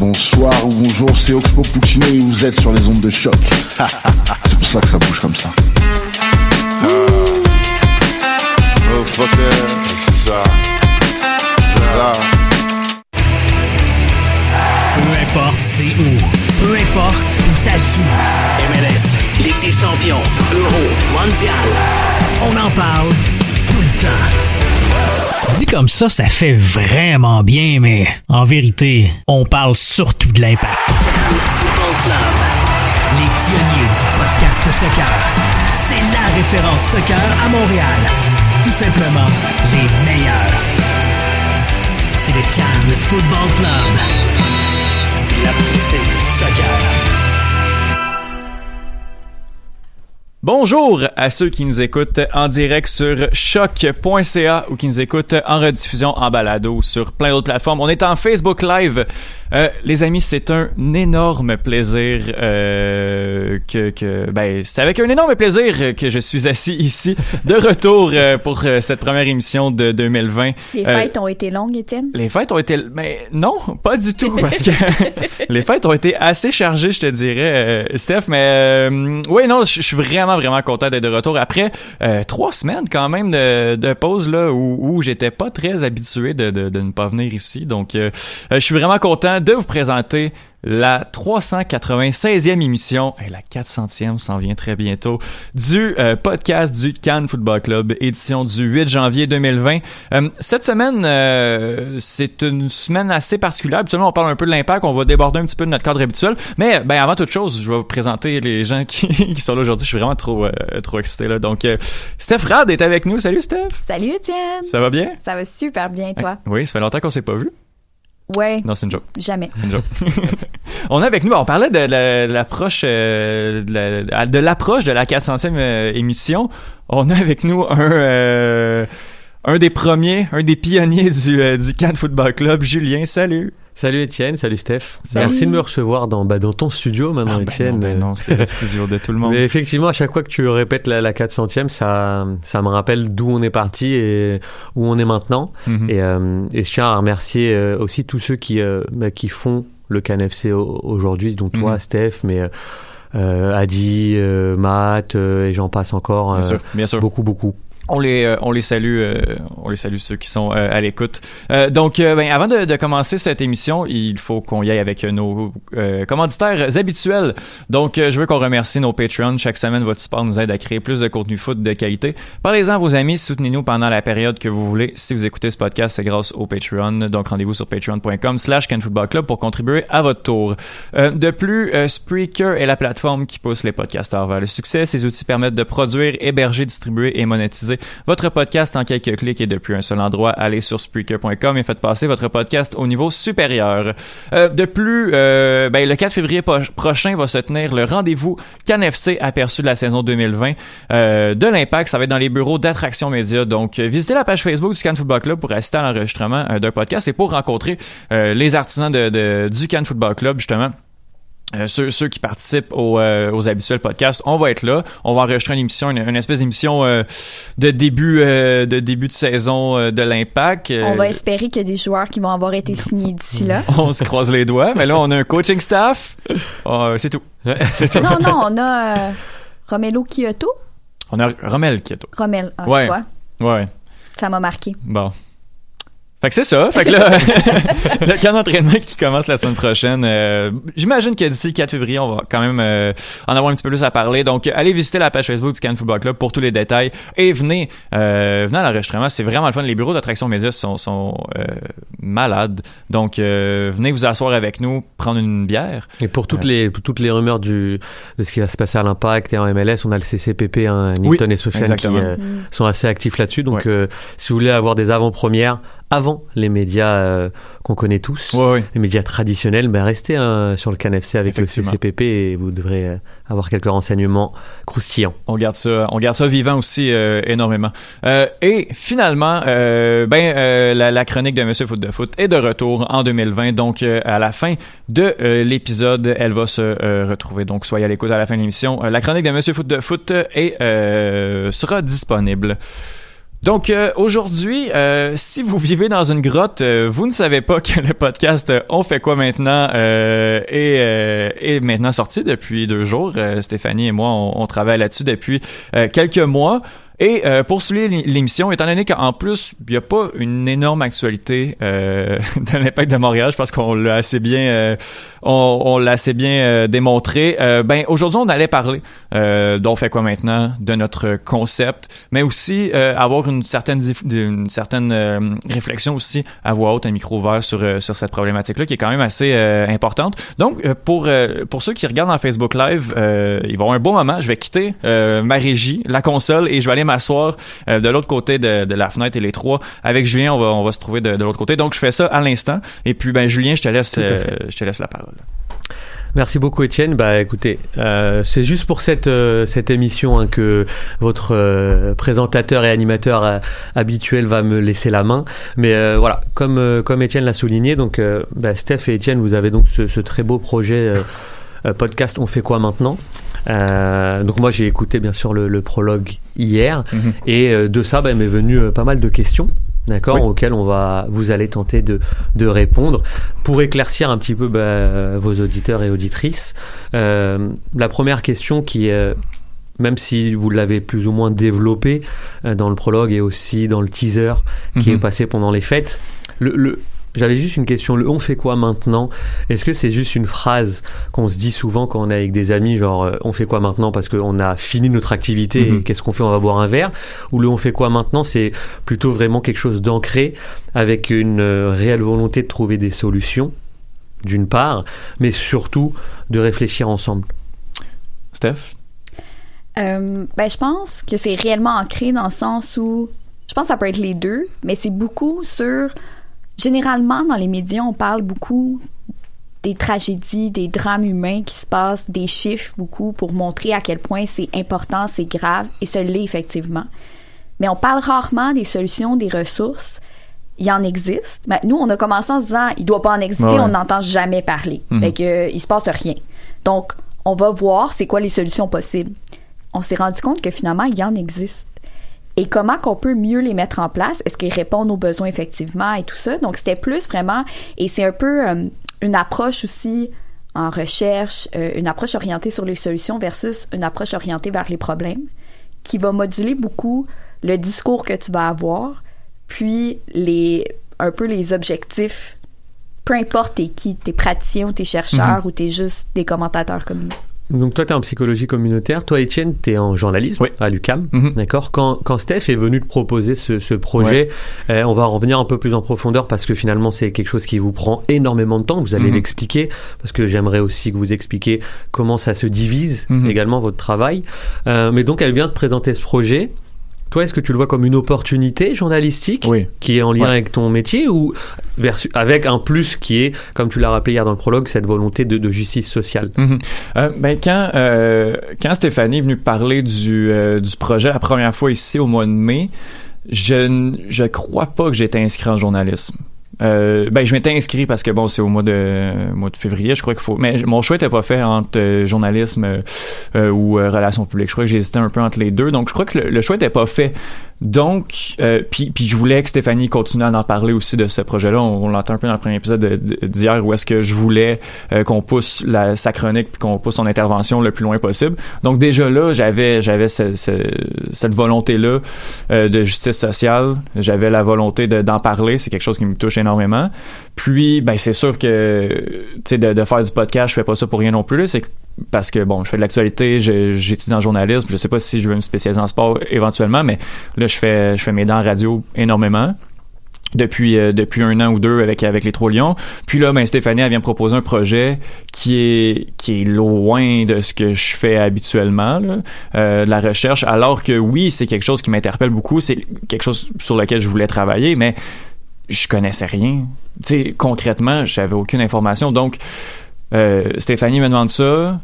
Bonsoir ou bonjour, c'est Oxpo Puccino et vous êtes sur les ondes de choc. c'est pour ça que ça bouge comme ça. Oh c'est ça. Là. Peu importe c'est où, peu importe où ça joue. MLS, Ligue des champions, Euro, Mondial. On en parle tout le temps. Dit comme ça, ça fait vraiment bien, mais en vérité, on parle surtout de l'impact. Football Club, les pionniers du podcast soccer. C'est la référence soccer à Montréal. Tout simplement, les meilleurs. C'est le Cannes Football Club. La poutine du soccer. Bonjour à ceux qui nous écoutent en direct sur choc.ca ou qui nous écoutent en rediffusion en balado sur plein d'autres plateformes. On est en Facebook Live. Euh, les amis, c'est un énorme plaisir euh, que, que ben c'est avec un énorme plaisir que je suis assis ici de retour euh, pour euh, cette première émission de 2020. Les fêtes ont été longues, Étienne? Les fêtes ont été mais non, pas du tout parce que les fêtes ont été assez chargées, je te dirais Steph, mais oui non, je suis vraiment vraiment content d'être de retour après trois semaines quand même de, de pause là où, où j'étais pas très habitué de, de, de, ne pas venir ici. Donc je suis vraiment content de vous présenter la 396e émission, et la 400e s'en vient très bientôt, du euh, podcast du Cannes Football Club, édition du 8 janvier 2020. Euh, cette semaine, euh, c'est une semaine assez particulière. Habituellement, on parle un peu de l'impact, on va déborder un petit peu de notre cadre habituel. Mais ben, avant toute chose, je vais vous présenter les gens qui, qui sont là aujourd'hui. Je suis vraiment trop, trop excité. Là. Donc, Steph Rad est avec nous. Salut Steph! Salut Étienne! Ça va bien? Ça va super bien, toi? Oui, ça fait longtemps qu'on s'est pas vu. Ouais. Non, c'est une joke. Jamais. C'est une joke. on est avec nous. On parlait de l'approche euh, de l'approche de, la 400e euh, émission. On a avec nous un euh, un des premiers, un des pionniers du euh, du Cannes Football Club, Julien. Salut. Salut Étienne, salut Steph. Salut. Merci de me recevoir dans, bah, dans ton studio maintenant ah, ben Étienne. Non, non c'est le studio de tout le monde. Mais effectivement, à chaque fois que tu répètes la, la 400e, ça, ça me rappelle d'où on est parti et où on est maintenant. Mhm. Mm -hmm. et, euh, et je tiens à remercier euh, aussi tous ceux qui, euh, bah, qui font le CanFC aujourd'hui, dont toi Mhm. Steph, mais euh, Adi, Matt et j'en passe encore. Bien sûr, bien sûr. Beaucoup, beaucoup. On les, euh, on les salue, euh, on les salue ceux qui sont euh, à l'écoute. Donc, ben, avant de, de, commencer cette émission, il faut qu'on y aille avec nos commanditaires habituels. Donc, je veux qu'on remercie nos Patreons. Chaque semaine, votre support nous aide à créer plus de contenu foot de qualité. Parlez-en à vos amis, soutenez-nous pendant la période que vous voulez. Si vous écoutez ce podcast, c'est grâce au Patreon. Donc, rendez-vous sur patreon.com slash Club pour contribuer à votre tour. De plus, Spreaker est la plateforme qui pousse les podcasteurs vers le succès. Ces outils permettent de produire, héberger, distribuer et monétiser votre podcast en quelques clics et depuis un seul endroit. Allez sur Spreaker.com et faites passer votre podcast au niveau supérieur. Euh, de plus, euh, ben, le 4 février prochain va se tenir le rendez-vous CanFC aperçu de la saison 2020 euh, de l'Impact. Ça va être dans les bureaux d'Attraction Média. Donc, visitez la page Facebook du Cannes Football Club pour assister à l'enregistrement d'un podcast et pour rencontrer les artisans de, de- du Cannes Football Club, justement. Euh, ceux, ceux qui participent aux, euh, aux habituels podcasts, on va être là. On va enregistrer une émission, une, une espèce d'émission euh, de début euh, de début de saison euh, de l'Impact. Euh, On va espérer qu'il y a des joueurs qui vont avoir été signés d'ici là. on se croise les doigts, mais là on a un coaching staff. Euh, c'est tout. Non, non, on a euh, Romelo Kyoto. On a Romel tout. Romel, ah, Ouais. tu vois, Ouais. ça m'a marqué. Bon. Fait que c'est ça. Fait que là, le camp d'entraînement qui commence la semaine prochaine. euh, J'imagine que d'ici le 4 février, on va quand même euh, en avoir un petit peu plus à parler. Donc, allez visiter la page Facebook du Cannes Football Club pour tous les détails. Et venez, euh, venez à l'enregistrement. C'est vraiment le fun. Les bureaux d'attraction médias sont, sont euh, malades. Donc, euh, venez vous asseoir avec nous, prendre une bière. Et pour toutes les pour toutes les rumeurs du de ce qui va se passer à l'Impact et en MLS, on a le CCPP, hein, Oui, et Sofiane qui euh, Mm. sont assez actifs là-dessus. Donc, Ouais. euh, si vous voulez avoir des avant-premières avant les médias euh, qu'on connaît tous, Ouais, ouais. les médias traditionnels, ben restez hein, sur le CanFC avec le. CCPP et vous devrez euh, avoir quelques renseignements croustillants. On garde ça, on garde ça vivant aussi euh, énormément. Euh, et finalement, euh, ben euh, la, la chronique de Monsieur Foot de Foot est de retour en 2020. Donc euh, à la fin de l'épisode, elle va se retrouver. Donc soyez à l'écoute à la fin de l'émission. Euh, la chronique de Monsieur Foot de Foot est euh, sera disponible. Donc euh, aujourd'hui, euh, si vous vivez dans une grotte, euh, vous ne savez pas que le podcast euh, On fait quoi maintenant euh, est, euh, est maintenant sorti depuis deux jours. Stéphanie et moi, on, on travaille là-dessus depuis quelques mois. Et euh, pour souligner l'émission, étant donné qu'en plus, il n'y a pas une énorme actualité euh, de l'impact de Montréal, je pense qu'on l'a assez bien, euh, on, on l'a assez bien euh, démontré. Euh, ben aujourd'hui, on allait parler euh, d'on fait quoi maintenant, de notre concept, mais aussi avoir une certaine, une certaine réflexion aussi à voix haute, un micro ouvert sur sur cette problématique-là, qui est quand même assez importante. Donc pour pour ceux qui regardent en Facebook Live, ils vont avoir un bon moment. Je vais quitter ma régie, la console, et je vais aller m'asseoir euh, de l'autre côté de, de la fenêtre et les trois. Avec Julien, on va, on va se trouver de, de l'autre côté. Donc, je fais ça à l'instant. Et puis, ben, Julien, je te laisse, euh, je te laisse la parole. Merci beaucoup Étienne. Bah écoutez, euh, c'est juste pour cette euh, cette émission hein, que votre euh, présentateur et animateur habituel va me laisser la main. Mais voilà, comme comme Étienne l'a souligné, donc bah, Steph et Étienne, vous avez donc ce, ce très beau projet podcast. On fait quoi maintenant? Euh, Donc moi j'ai écouté bien sûr le, le prologue hier Mhm. et euh, de ça bah, m'est venu euh, pas mal de questions. D'accord, Oui. auxquelles on va, vous allez tenter de, de répondre pour éclaircir un petit peu bah, vos auditeurs et auditrices. Euh, la première question qui est, même si vous l'avez plus ou moins développé euh, dans le prologue et aussi dans le teaser qui Mhm. est passé pendant les fêtes, le, le- j'avais juste une question. Le on fait quoi maintenant Est-ce que c'est juste une phrase qu'on se dit souvent quand on est avec des amis, genre euh, on fait quoi maintenant parce qu'on a fini notre activité Mhm. qu'est-ce qu'on fait On va boire un verre? Ou le on fait quoi maintenant C'est plutôt vraiment quelque chose d'ancré avec une euh, réelle volonté de trouver des solutions, d'une part, mais surtout de réfléchir ensemble. Steph? Euh, ben, je pense que c'est réellement ancré dans le sens où je pense que ça peut être les deux, mais c'est beaucoup sur. Généralement, dans les médias, on parle beaucoup des tragédies, des drames humains qui se passent, des chiffres beaucoup pour montrer à quel point c'est important, c'est grave, et ça l'est effectivement. Mais on parle rarement des solutions, des ressources. Il y en existe. Mais nous, on a commencé en se disant, il doit pas en exister, Ouais, on n'entend jamais parler. Mhm. Fait que, euh, il se passe rien. Donc, on va voir c'est quoi les solutions possibles. On s'est rendu compte que finalement, il y en existe. Et comment qu'on peut mieux les mettre en place? Est-ce qu'ils répondent aux besoins effectivement et tout ça? Donc, c'était plus vraiment, et c'est un peu euh, une approche aussi en recherche, euh, une approche orientée sur les solutions versus une approche orientée vers les problèmes, qui va moduler beaucoup le discours que tu vas avoir, puis les un peu les objectifs, peu importe t'es qui, t'es praticien ou t'es chercheur Mhm. ou t'es juste des commentateurs comme nous. Donc toi, tu es en psychologie communautaire. Toi, Étienne, tu es en journalisme à l'UCAM. Mhm. D'accord quand, quand Steph est venu te proposer ce, ce projet, euh, on va en revenir un peu plus en profondeur parce que finalement, c'est quelque chose qui vous prend énormément de temps. Vous allez Mhm. l'expliquer parce que j'aimerais aussi que vous expliquiez comment ça se divise Mhm. également votre travail. Euh, mais donc, elle vient de présenter ce projet. Toi, est-ce que tu le vois comme une opportunité journalistique Oui. qui est en lien Ouais. avec ton métier ou versus, avec un plus qui est, comme tu l'as rappelé hier dans le prologue, cette volonté de, de justice sociale? Mhm. Euh, ben quand euh, quand Stéphanie est venue parler du euh, du projet la première fois ici au mois de mai, je n- je crois pas que j'étais inscrit en journalisme. Euh, ben je m'étais inscrit parce que bon c'est au mois de mois de février je crois qu'il faut. Mais mon choix était pas fait entre euh, journalisme euh, euh, ou euh, relations publiques. Je crois que j'hésitais un peu entre les deux. Donc je crois que le, le choix était pas fait donc euh, puis puis je voulais que Stéphanie continue à en parler aussi de ce projet là on, l'entend un peu dans le premier épisode de- de- d'hier où est-ce que je voulais euh, qu'on pousse la, sa chronique puis qu'on pousse son intervention le plus loin possible. Donc déjà là j'avais j'avais ce- ce- cette volonté là de justice sociale. J'avais la volonté de- d'en parler. C'est quelque chose qui me touche énormément puis ben c'est sûr que tu sais de, faire du podcast je fais pas ça pour rien non plus c'est parce que bon je fais de l'actualité j'étudie en journalisme je sais pas si je veux me spécialiser en sport éventuellement mais là je fais je fais mes dents en radio énormément depuis euh, depuis un an ou deux avec avec les Trois Lions. Puis là, ben Stéphanie elle vient me proposer un projet qui est qui est loin de ce que je fais habituellement, euh, de la recherche. Alors que oui, c'est quelque chose qui m'interpelle beaucoup. C'est quelque chose sur lequel je voulais travailler, mais je connaissais rien. Tu sais, concrètement, j'avais aucune information. Donc, euh, Stéphanie me demande ça.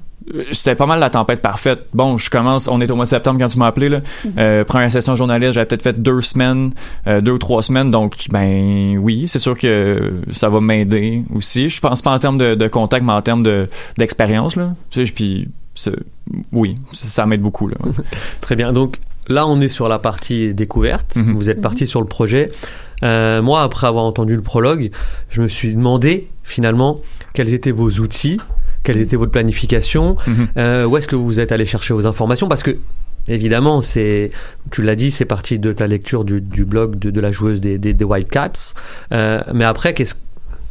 C'était pas mal la tempête parfaite. Bon, je commence, on est au mois de septembre quand tu m'as appelé, là. Euh, première session journaliste, j'avais peut-être fait deux semaines, euh, deux ou trois semaines, donc, ben, oui, c'est sûr que ça va m'aider aussi. Je pense pas en termes de, de contact, mais en termes de, d'expérience, là. Tu sais, puis, oui, ça, ça m'aide beaucoup, là. Très bien. Donc là, on est sur la partie découverte. Mhm. Vous êtes parti sur le projet. Euh, moi, après avoir entendu le prologue, je me suis demandé finalement quels étaient vos outils, quelle était votre planification, Mhm. euh, où est-ce que vous êtes allé chercher vos informations, parce que évidemment, c'est, tu l'as dit, c'est parti de ta lecture du, du blog de, de la joueuse des, des, des Whitecaps. Euh, mais après, qu'est-ce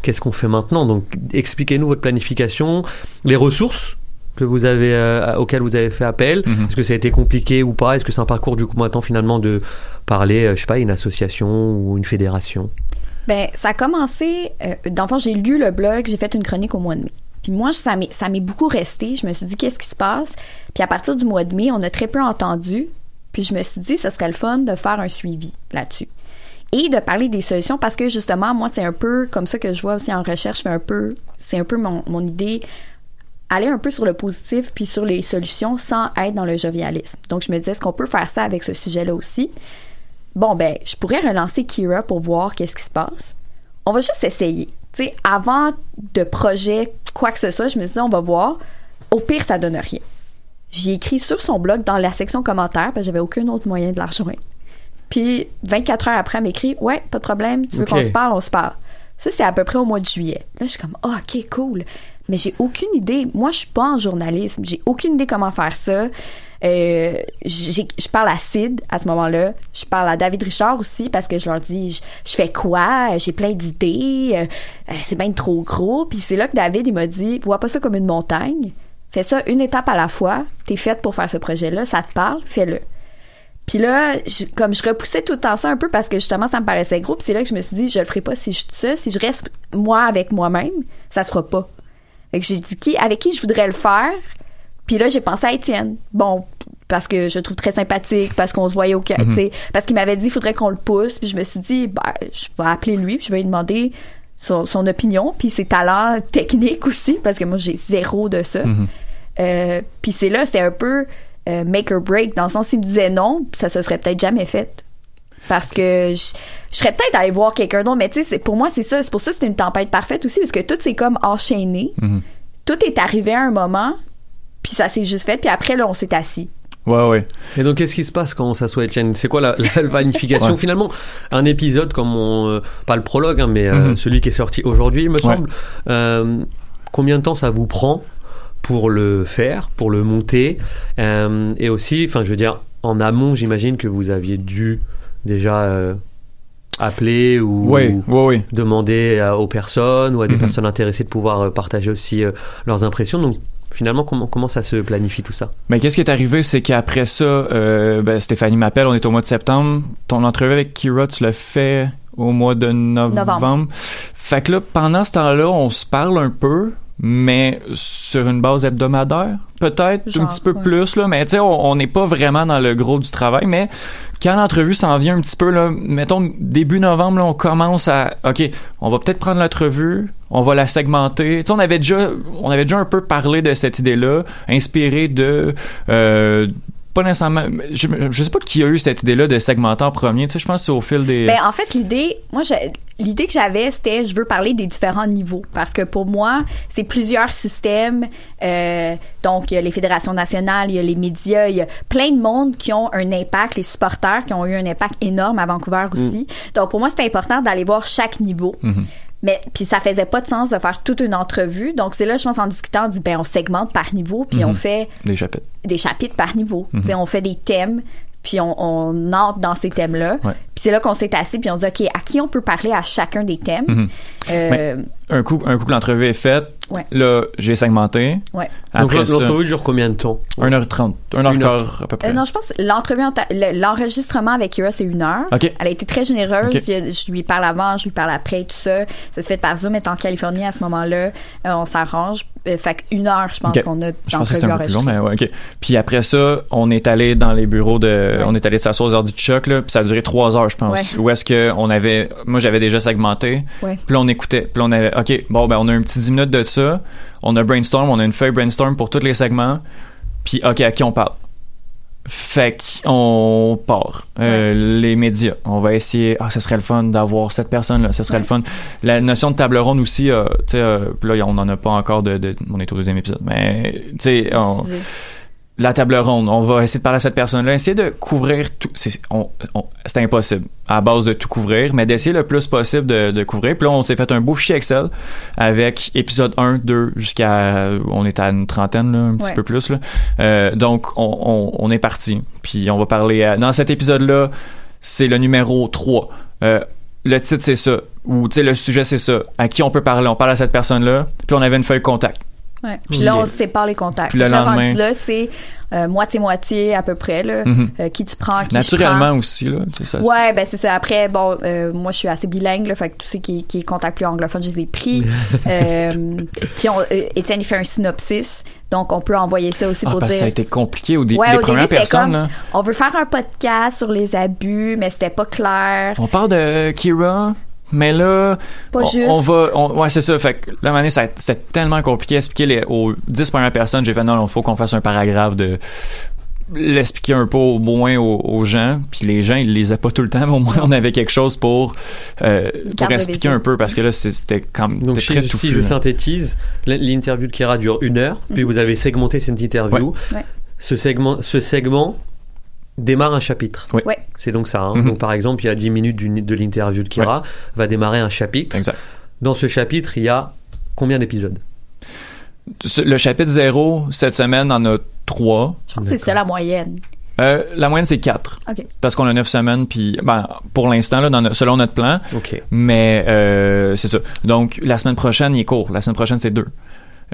qu'est-ce qu'on fait maintenant? Donc, expliquez-nous votre planification, les ressources que vous avez euh, auxquelles vous avez fait appel. Mhm. Est-ce que ça a été compliqué ou pas? Est-ce que c'est un parcours du coup maintenant finalement de parler, euh, je sais pas, à une association ou une fédération? Ben, ça a commencé. Euh, fond, j'ai lu le blog, j'ai fait une chronique au mois de mai. Puis moi, ça m'est, ça m'est beaucoup resté. Je me suis dit, qu'est-ce qui se passe? Puis à partir du mois de mai, on a très peu entendu. Puis je me suis dit, ça serait le fun de faire un suivi là-dessus. Et de parler des solutions parce que justement, moi, c'est un peu comme ça que je vois aussi en recherche. Un peu, c'est un peu mon, mon idée aller un peu sur le positif puis sur les solutions sans être dans le jovialisme. Donc, je me disais, est-ce qu'on peut faire ça avec ce sujet-là aussi? Bon, ben, je pourrais relancer Kira pour voir qu'est-ce qui se passe. On va juste essayer. Tu sais, avant de projet, quoi que ce soit, je me suis dit, on va voir. Au pire, ça donne rien. J'ai écrit sur son blog dans la section commentaires, parce que j'avais aucun autre moyen de la rejoindre. Puis, 24 heures après, elle m'écrit, ouais, pas de problème, tu veux qu'on se parle, on se parle. Ça, c'est à peu près au mois de juillet. Là, je suis comme, Ah, ok, cool. Mais j'ai aucune idée. Moi, je suis pas en journalisme. J'ai aucune idée comment faire ça. Euh, je parle à Sid à ce moment-là. Je parle à David Richard aussi parce que je leur dis, je, je fais quoi? J'ai plein d'idées. Euh, euh, c'est bien trop gros. Puis c'est là que David, il m'a dit, vois pas ça comme une montagne. Fais ça une étape à la fois. T'es faite pour faire ce projet-là. Ça te parle? Fais-le. Puis là, comme je repoussais tout le temps ça un peu parce que justement ça me paraissait gros, puis c'est là que je me suis dit je le ferai pas si je suis ça, si je reste moi avec moi-même, ça se fera pas. Fait que j'ai dit qui avec qui je voudrais le faire? Puis là j'ai pensé à Étienne. Bon, parce que je le trouve très sympathique, parce qu'on se voyait au ca- Mhm. parce qu'il m'avait dit il faudrait qu'on le pousse, puis je me suis dit ben je vais appeler lui, puis je vais lui demander son, son opinion, puis ses talents techniques aussi parce que moi j'ai zéro de ça. Mhm. Euh, puis c'est là, c'est un peu euh, make or break, dans le sens s'il me disait non, ça se serait peut-être jamais fait. Parce que je, je serais peut-être allé voir quelqu'un d'autre, mais tu sais, c'est- pour moi, c'est ça. C'est pour ça que c'est une tempête parfaite aussi, parce que tout s'est comme enchaîné. Tout est arrivé à un moment, puis ça s'est juste fait, puis après, là, on s'est assis. Ouais, ouais. Et donc, qu'est-ce qui se passe quand on s'assoit, Etienne C'est quoi la, la planification Ouais. Finalement, un épisode comme on, euh, pas le prologue, hein, mais euh, Mhm. celui qui est sorti aujourd'hui, il me Ouais. semble. Euh, combien de temps ça vous prend pour le faire, pour le monter? Euh, Et aussi, enfin, je veux dire, en amont, j'imagine que vous aviez dû déjà euh, appeler ou Ouais, ouais, ouais. demander à- aux personnes ou à des Mhm. personnes intéressées de pouvoir euh, partager aussi euh, leurs impressions. Donc, finalement, comment, comment ça se planifie tout ça? Mais qu'est-ce qui est arrivé, c'est qu'après ça, euh, ben, Stéphanie m'appelle, on est au mois de septembre. Ton entrevue avec Kira, tu l'as fait au mois de novembre. Novembre. Fait que là, pendant ce temps-là, on se parle un peu. Mais sur une base hebdomadaire, peut-être, un petit peu ouais. plus, là. Mais tu sais, on n'est pas vraiment dans le gros du travail, mais quand l'entrevue s'en vient un petit peu, là, mettons, début novembre, là, on commence à, OK, on va peut-être prendre l'entrevue, on va la segmenter. Tu sais, on avait déjà, on avait déjà un peu parlé de cette idée-là, inspiré de, euh, pas nécessairement, je, je sais pas qui a eu cette idée-là de segmenter en premier, tu sais, je pense que c'est au fil des... Ben, en fait, l'idée, moi, je- l'idée que j'avais, c'était je veux parler des différents niveaux. Parce que pour moi, c'est plusieurs systèmes. euh, donc, il y a les fédérations nationales, il y a les médias, il y a plein de monde qui ont un impact, les supporters qui ont eu un impact énorme à Vancouver aussi. Donc, pour moi, c'était important d'aller voir chaque niveau. Mhm. Mais puis ça faisait pas de sens de faire toute une entrevue. Donc c'est là, je pense, en discutant, on dit ben on segmente par niveau, puis Mhm. on fait Des chapitres. des chapitres par niveau. Mhm. On fait des thèmes, puis on, on entre dans ces thèmes-là. Ouais. Puis c'est là qu'on s'est assis, puis on dit, OK, à qui on peut parler à chacun des thèmes? Mhm. Euh, un coup, un coup que l'entrevue est faite, Ouais. là, j'ai segmenté. Ouais. Donc l'entrevue dure combien de temps? 1h30, 1h15 à peu près. Euh, non, je pense que l'entrevue, l'enregistrement avec Ira, c'est une heure. OK. Elle a été très généreuse. OK. Il y a- Je lui parle avant, je lui parle après, tout ça. Ça se fait par Zoom, elle est en Californie à ce moment-là. Euh, on s'arrange. Euh, fait qu'une heure, je pense OK. qu'on a Je pensais que c'était un peu plus long, mais ouais, OK. Puis après ça, on est allé dans les bureaux de... Ouais. On est allé s'asseoir aux heures du choc, là, puis ça a duré trois heures, je pense. Ouais. Où est-ce que on avait... Moi, j'avais déjà segmenté. Ouais. Puis là, on écoutait. Puis là, on avait... OK, bon, ben on a un petit 10 minutes de ça. On a brainstorm, on a une feuille brainstorm pour tous les segments. Puis, OK, à qui on parle? Fait qu'on part. Euh, Les médias. On va essayer. Ah, ce serait le fun d'avoir cette personne-là. Ce serait Ouais. le fun. La notion de table ronde aussi, euh, tu sais, euh, là, on n'en a pas encore de, de- On est au deuxième épisode. Mais, tu sais. La table ronde. On va essayer de parler à cette personne-là. Essayer de couvrir tout. C'est on- on- c'est impossible à base de tout couvrir, mais d'essayer le plus possible de, de couvrir. Puis là, on s'est fait un beau fichier Excel avec épisode 1, 2 jusqu'à. On est à une trentaine, là, un petit peu plus. Là. Euh, donc, on, on- on est parti. Puis on va parler. à- dans cet épisode-là, c'est le numéro 3. Euh, le titre, c'est ça. Ou, tu sais, le sujet, c'est ça. À qui on peut parler? On parle à cette personne-là. Puis on avait une feuille contact. Ouais. Puis là, on euh, se sépare les contacts. puis le là, lendemain- là, c'est euh, moitié-moitié à peu près, là. Mhm. Euh, qui tu prends, qui Naturellement prends. aussi, là. ça- Ouais, ben c'est ça. Après, bon, euh, moi, je suis assez bilingue, là, fait que tout ce qui, qui est contact plus anglophone, je les ai pris. puis, on, Étienne, il fait un synopsis. Donc, on peut envoyer ça aussi Ah, pour parce dire. ça a été compliqué au début. Ouais, les au début, premières c'était personnes, comme, on veut faire un podcast sur les abus, mais c'était pas clair. On parle de Kira, mais là, Pas on, juste. on va, on- ouais, c'est ça. Fait que là, année, c'était tellement compliqué à expliquer les, aux 10 premières personnes. J'ai fait non, il faut qu'on fasse un paragraphe de l'expliquer un peu au moins aux, aux gens puis les gens ils les lisaient pas tout le temps mais au moins on avait quelque chose pour euh, pour expliquer un peu parce que là c'était comme Donc si, très si touffu, je synthétise, l'interview de Kira dure une heure, puis Mhm. vous avez segmenté cette interview. Ouais. Ce segment, ce segment démarre un chapitre. Ouais. C'est donc ça. hein. Mhm. Donc par exemple, il y a 10 minutes de l'interview de Kira, va démarrer un chapitre. Exact. Dans ce chapitre, il y a combien d'épisodes? Le chapitre 0 cette semaine en a 3 Je pense que c'est ça la moyenne. Euh, la moyenne c'est 4 OK. parce qu'on a 9 semaines puis ben pour l'instant là dans no- selon notre plan Ok. mais euh, c'est ça donc la semaine prochaine il est court la semaine prochaine c'est 2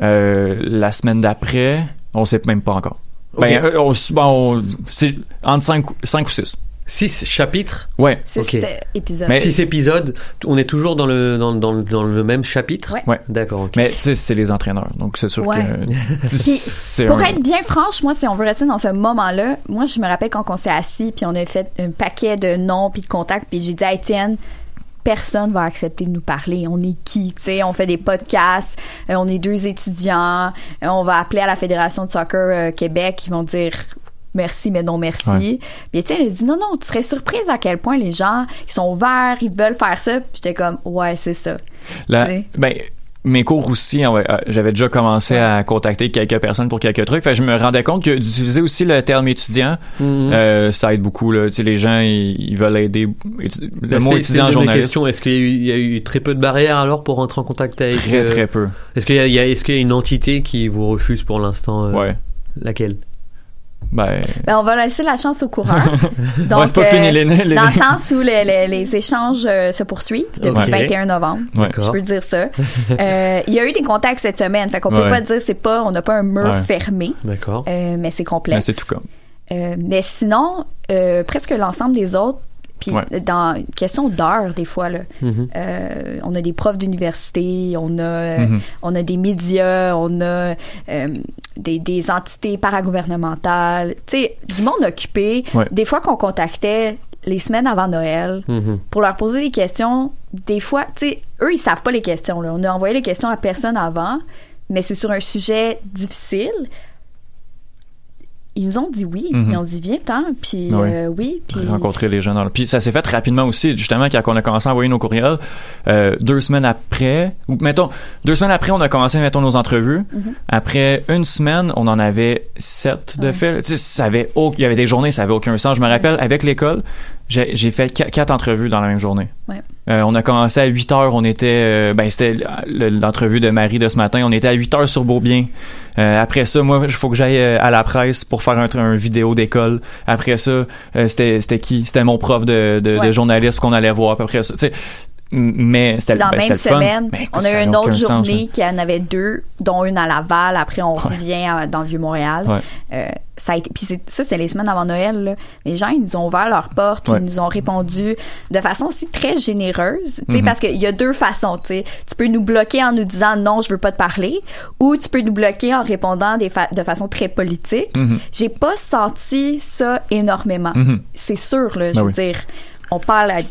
euh, la semaine d'après on sait même pas encore ben euh, on, bon, on- c'est entre 5, 5 ou 6 6 chapitres? Ouais C'est Ok. c'est épisode. Mais- 6 épisodes, on est toujours dans le, dans, dans le- dans le même chapitre? Ouais. D'accord, ok. mais tu sais c'est les entraîneurs donc c'est sûr Ouais. que Puis, pour un- être bien franche, moi, si on veut rester dans ce moment-là, moi, je me rappelle quand on s'est assis, puis on a fait un paquet de noms puis de contacts, puis j'ai dit à Étienne, personne va accepter de nous parler. On est qui? Tu sais, on fait des podcasts, euh, on est deux étudiants, euh, on va appeler à la Fédération de soccer euh, Québec, ils vont dire merci, mais non merci. Ouais. Puis Étienne, il a dit non, non, tu serais surprise à quel point les gens, ils sont ouverts, ils veulent faire ça. Puis j'étais comme, ouais, c'est ça. La- Tu sais? ben, mes cours aussi, ouais, euh, j'avais déjà commencé à contacter quelques personnes pour quelques trucs. Fait je me rendais compte que d'utiliser aussi le terme étudiant, Mhm. euh, ça aide beaucoup. Là. Tu sais, les gens, ils, ils veulent aider. Le Bah, mot étudiant mes journaliste. Est-ce qu'il y, a eu- il y a eu très peu de barrières alors pour rentrer en contact avec très, euh, très peu. Est-ce qu'il y a, il y a- est-ce qu'il y a une entité qui vous refuse pour l'instant euh, Ouais. Laquelle? Ben, Ben, on va laisser la chance au courant. Donc, Ouais, c'est pas euh, fini, les- les- Dans le sens où les, les- les échanges euh, se poursuivent depuis le 21 novembre. Ouais. Je peux dire ça. Euh, Il y a eu des contacts cette semaine, fait qu'on peut pas dire c'est pas, on n'a pas un mur Ouais. fermé, D'accord. euh, mais c'est ben, complexe. c'est tout comme. Euh, mais sinon, euh, presque l'ensemble des autres Puis Ouais. dans une question d'heure, des fois, là, Mhm. euh, on a des profs d'université, on a, euh, Mhm. on a des médias, on a euh, des, des entités paragouvernementales, tu sais, du monde occupé. Ouais. Des fois qu'on contactait les semaines avant Noël Mhm. pour leur poser des questions, des fois, tu sais, eux, ils savent pas les questions. Là. On a envoyé les questions à personne avant, mais c'est sur un sujet difficile. Ils nous ont dit oui, Mhm. ils ont dit viens-t'en, puis Ouais. euh, oui, puis rencontrer les le... Puis ça s'est fait rapidement aussi, justement, quand on a commencé à envoyer nos courriels, euh, deux semaines après, ou mettons, deux semaines après, on a commencé, mettons, nos entrevues. Mhm. Après une semaine, on en avait sept de Ouais. fait. Tu sais, ça avait il y avait des journées, ça avait aucun sens. Je me rappelle, avec l'école, j'ai j'ai fait qu- quatre entrevues dans la même journée. Ouais. Euh, on a commencé à 8 heures, on était, euh, ben c'était le- l'entrevue de Marie de ce matin, on était à 8 heures sur Beaubien. Euh, après ça, moi, il faut que j'aille euh, à la presse pour faire un, un vidéo d'école. Après ça, euh, c'était c'était qui? C'était mon prof de, de, de Ouais. journaliste qu'on allait voir. Après ça, tu sais, m- mais c'était Dans ben, la même semaine, Mais écoute, on a eu une autre journée qui en avait deux, dont une à Laval. Après, on revient à- dans le Vieux-Montréal. Ouais. Euh, ça a été, puis c'est- ça, c'est les semaines avant Noël. là. Les gens, ils nous ont ouvert leurs portes, Ouais. ils nous ont répondu de façon aussi très généreuse. tu sais, Mhm. Parce qu'il y a deux façons. tu sais. Tu peux nous bloquer en nous disant non, je veux pas te parler, ou tu peux nous bloquer en répondant des fa- de façon très politique. Mhm. J'ai pas senti ça énormément. Mhm. C'est sûr, là, je Ben veux oui. dire, on parle à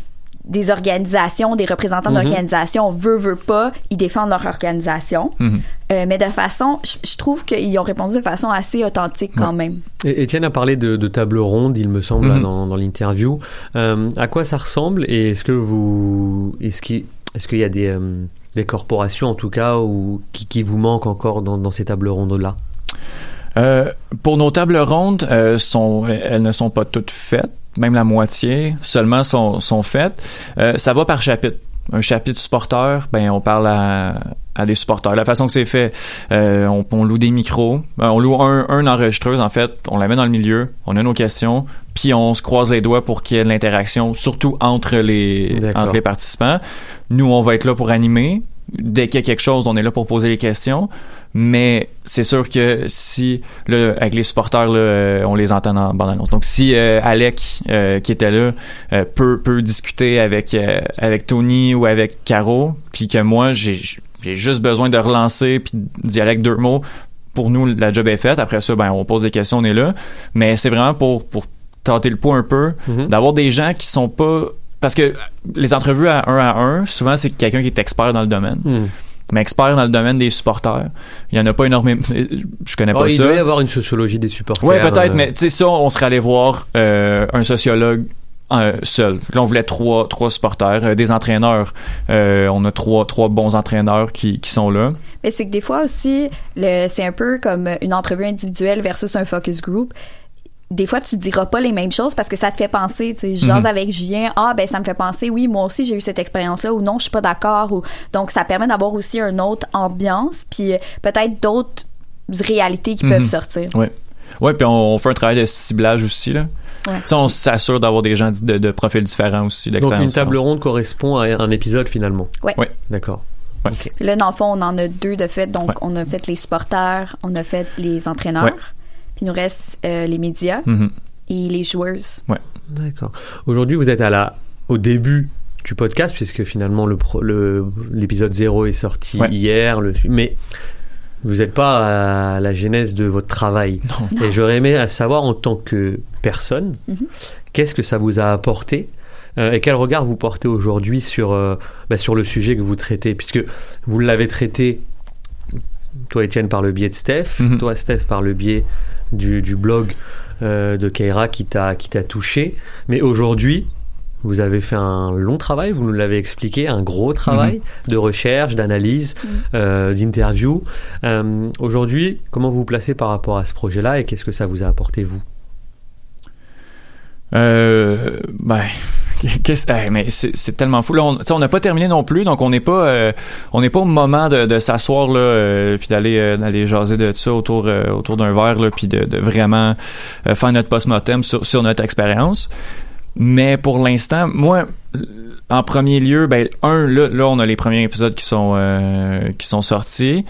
des organisations, des représentants Mhm. d'organisations, veut, veut pas, ils défendent leur organisation. Mhm. Euh, mais de façon, je, trouve qu'ils ont répondu de façon assez authentique quand même. Et Étienne a parlé de, de table ronde, il me semble, là, Mhm. dans, dans l'interview. Euh, à quoi ça ressemble et est-ce que vous, est-ce qu'il, est-ce qu'il y a des, euh, des corporations en tout cas ou qui, qui vous manquent encore dans, dans ces tables rondes là Euh, pour nos tables rondes, euh, sont, elles ne sont pas toutes faites, même la moitié seulement sont, sont faites. Euh, ça va par chapitre. Un chapitre supporter, ben on parle à, à des supporters. La façon que c'est fait, euh, on, on loue des micros, Euh, on loue un, un enregistreuse en fait, on la met dans le milieu, on a nos questions, puis on se croise les doigts pour qu'il y ait de l'interaction, surtout entre les entre les participants. Nous, on va être là pour animer. Dès qu'il y a quelque chose, on est là pour poser les questions. Mais c'est sûr que si, là, avec les supporters, là, euh, on les entend en bande-annonce. Donc, si euh, Alec, euh, qui était là, euh, peut, peut discuter avec, avec Tony ou avec Caro, puis que moi, j'ai j'ai juste besoin de relancer puis d'y aller avec deux mots, pour nous, la job est faite. Après ça, ben, on pose des questions, on est là. Mais c'est vraiment pour, pour tâter le pouls un peu, Mhm. d'avoir des gens qui sont pas... Parce que les entrevues à un à un, souvent, c'est quelqu'un qui est expert dans le domaine. Hmm. Mais expert dans le domaine des supporters, il y en a pas énormément. Je connais Oh, pas il ça. doit y avoir une sociologie des supporters. Ouais, peut-être, euh, mais tu sais, ça, on serait allé voir euh, un sociologue euh, seul. Là, on voulait trois, trois supporters, euh, des entraîneurs. Euh, on a trois, trois bons entraîneurs qui, qui sont là. Mais c'est que des fois aussi, le, c'est un peu comme une entrevue individuelle versus un focus group. Des fois, tu diras pas les mêmes choses parce que ça te fait penser, tu sais, je Mhm. avec Julien, ah, ben, ça me fait penser, oui, moi aussi, j'ai eu cette expérience-là, ou non, je suis pas d'accord, ou, donc, ça permet d'avoir aussi une autre ambiance, puis euh, peut-être d'autres réalités qui Mhm. peuvent sortir. Ouais. Ouais, puis on, on fait un travail de ciblage aussi, là. Ouais. On s'assure d'avoir des gens de, de profils différents aussi, Donc une table ronde correspond à un épisode finalement. Ouais. Ouais. D'accord. Ouais. Là, dans le fond, on en a deux de fait. Donc, Ouais. on a fait les supporters, on a fait les entraîneurs. Ouais. Il nous reste euh, les médias Mhm. et les joueuses. D'accord. Aujourd'hui, vous êtes à la, au début du podcast, puisque finalement le pro- le- l'épisode 0 est sorti Ouais. hier, le, mais vous n'êtes pas à la genèse de votre travail. Non. Et j'aurais aimé à savoir, en tant que personne, Mhm. qu'est-ce que ça vous a apporté euh, et quel regard vous portez aujourd'hui sur, euh, bah, sur le sujet que vous traitez, puisque vous l'avez traité, toi Étienne, par le biais de Steph, Mhm. toi Steph, par le biais du, du blog euh, de Keira qui t'a qui t'a touché. Mais aujourd'hui, vous avez fait un long travail, vous nous l'avez expliqué, un gros travail de recherche, d'analyse, euh, d'interview. Euh, aujourd'hui, comment vous vous placez par rapport à ce projet-là et qu'est-ce que ça vous a apporté vous? Euh, ben, eh, mais c'est tellement fou là. On n'a pas terminé non plus, donc on n'est pas, euh, on n'est pas au moment de, de s'asseoir là, euh, puis d'aller euh, d'aller jaser de ça autour euh, autour d'un verre là, puis de, de vraiment euh, faire notre post-mortem sur sur notre expérience. Mais pour l'instant, moi, en premier lieu, ben un là, là on a les premiers épisodes qui sont euh, qui sont sortis.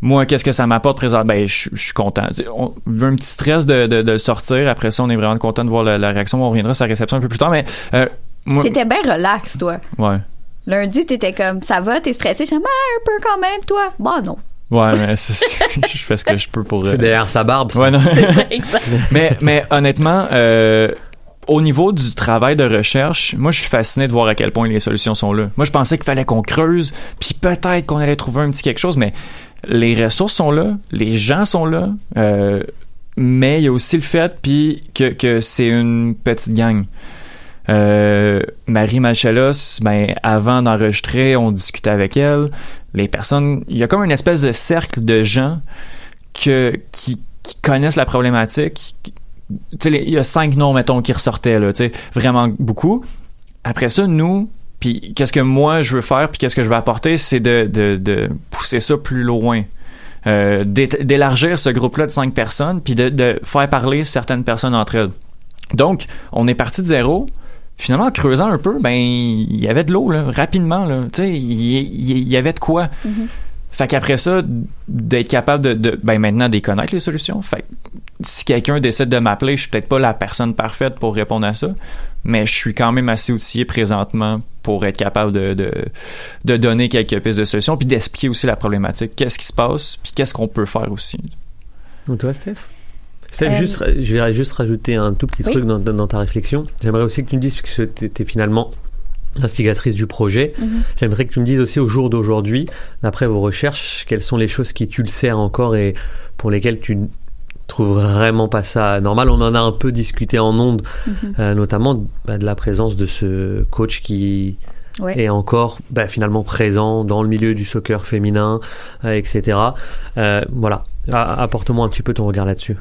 Moi, qu'est-ce que ça m'apporte présent? Ben, je je suis content. On veut un petit stress de, de, de sortir. Après ça, on est vraiment content de voir la, la réaction. On reviendra sur la réception un peu plus tard. Mais euh, T'étais bien relax, toi. Ouais. Lundi, t'étais comme, ça va, t'es stressé. Je dis, Ah, un peu quand même, toi. Bah non. Ouais, mais c'est- je fais ce que je peux pour. C'est derrière sa barbe, ça. Ouais, non. Mais, mais honnêtement, euh, au niveau du travail de recherche, moi, je suis fasciné de voir à quel point les solutions sont là. Moi, je pensais qu'il fallait qu'on creuse, puis peut-être qu'on allait trouver un petit quelque chose, mais les ressources sont là, les gens sont là, euh, mais il y a aussi le fait puis que, que c'est une petite gang. Euh, Marie Malchelos, ben avant d'enregistrer, on discutait avec elle. Les personnes, il y a comme une espèce de cercle de gens que qui, connaissent la problématique. Il y a cinq noms mettons qui ressortaient là, vraiment beaucoup. Après ça, nous, puis qu'est-ce que moi je veux faire, puis qu'est-ce que je veux apporter, c'est de, de, pousser ça plus loin. Euh, d'é- d'élargir ce groupe-là de cinq personnes, puis de, de faire parler certaines personnes entre elles. Donc, on est parti de zéro. Finalement, en creusant un peu, ben, il y avait de l'eau, là, rapidement, là. Tu sais, il y, avait de quoi. Fait qu'après ça, d'être capable de, de ben maintenant d'y connaître les solutions. Fait que si quelqu'un décide de m'appeler, je suis peut-être pas la personne parfaite pour répondre à ça, mais je suis quand même assez outillé présentement pour être capable de, de, de donner quelques pistes de solutions, puis d'expliquer aussi la problématique, qu'est-ce qui se passe, puis qu'est-ce qu'on peut faire aussi. Et toi, Steph? Steph, Euh, juste, je vais juste rajouter un tout petit Oui. truc dans, dans ta réflexion. J'aimerais aussi que tu me dises, puisque tu es finalement instigatrice du projet, Mhm. j'aimerais que tu me dises aussi au jour d'aujourd'hui, d'après vos recherches, quelles sont les choses qui tu le sers encore et pour lesquelles tu ne trouves vraiment pas ça normal. On en a un peu discuté en ondes, Mhm. euh, notamment bah, de la présence de ce coach qui Ouais. est encore bah, finalement présent dans le milieu du soccer féminin, euh, etc. Euh, voilà, A- apporte-moi un petit peu ton regard là-dessus.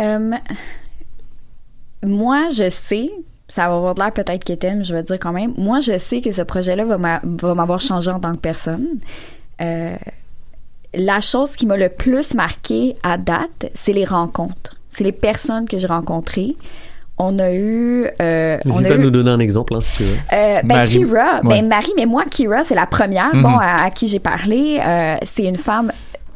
Euh, moi, je sais, ça va avoir de l'air peut-être quétaine, mais je vais te dire quand même. Moi, je sais que ce projet-là va m'a- va m'avoir changé en tant que personne. Euh, la chose qui m'a le plus marqué à date, c'est les rencontres. C'est les personnes que j'ai rencontrées. On a eu. Euh, N'hésite pas à eu nous donner un exemple, hein, si tu veux. euh, ben Marie. Kira, Ouais. ben Marie, mais moi Kira, c'est la première, Mhm. bon, à, à qui j'ai parlé. Euh, c'est une femme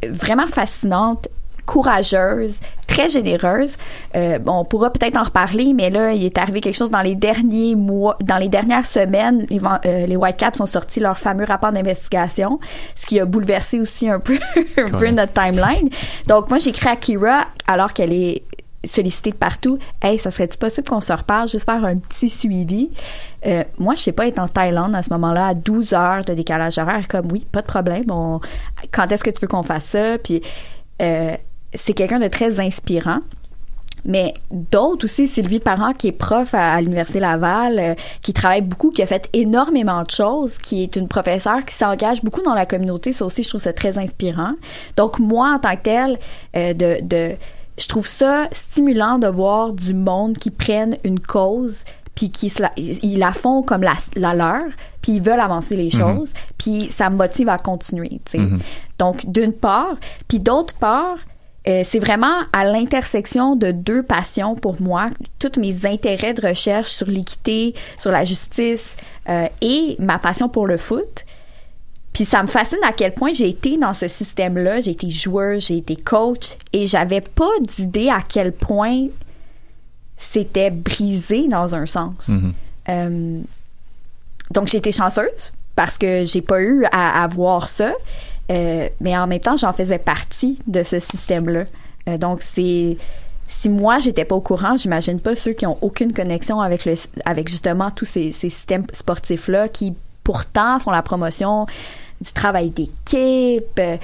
vraiment fascinante, courageuse, très généreuse. Euh, on pourra peut-être en reparler, mais là, il est arrivé quelque chose dans les derniers mois, dans les dernières semaines. Les, euh, les Whitecaps ont sorti leur fameux rapport d'investigation, ce qui a bouleversé aussi un peu, un peu Correct. notre timeline. Donc, moi, j'ai écrit à Kira alors qu'elle est sollicitée de partout. Hey, ça serait-tu possible qu'on se reparle, juste faire un petit suivi? Euh, moi, je sais pas être en Thaïlande à ce moment-là, à 12 heures de décalage horaire, comme oui, pas de problème. On, quand est-ce que tu veux qu'on fasse ça? Puis, euh, c'est quelqu'un de très inspirant. Mais d'autres aussi, Sylvie Parent, qui est prof à, à l'Université Laval, euh, qui travaille beaucoup, qui a fait énormément de choses, qui est une professeure qui s'engage beaucoup dans la communauté. Ça aussi, je trouve ça très inspirant. Donc, moi, en tant que telle, euh, de, de, je trouve ça stimulant de voir du monde qui prennent une cause puis qui se la, ils la font comme la, la leur, puis ils veulent avancer les Mhm. choses, puis ça me motive à continuer. Mhm. Donc, d'une part, puis d'autre part, euh, c'est vraiment à l'intersection de deux passions pour moi, tous mes intérêts de recherche sur l'équité, sur la justice euh, et ma passion pour le foot. Puis ça me fascine à quel point j'ai été dans ce système-là. J'ai été joueur, j'ai été coach et j'avais pas d'idée à quel point c'était brisé dans un sens. Mhm. Euh, donc j'ai été chanceuse parce que j'ai pas eu à, à voir ça, Euh, mais en même temps j'en faisais partie de ce système-là. Euh, donc c'est si moi j'étais pas au courant, j'imagine pas ceux qui ont aucune connexion avec le avec justement tous ces, ces systèmes sportifs-là qui pourtant font la promotion du travail d'équipe, euh,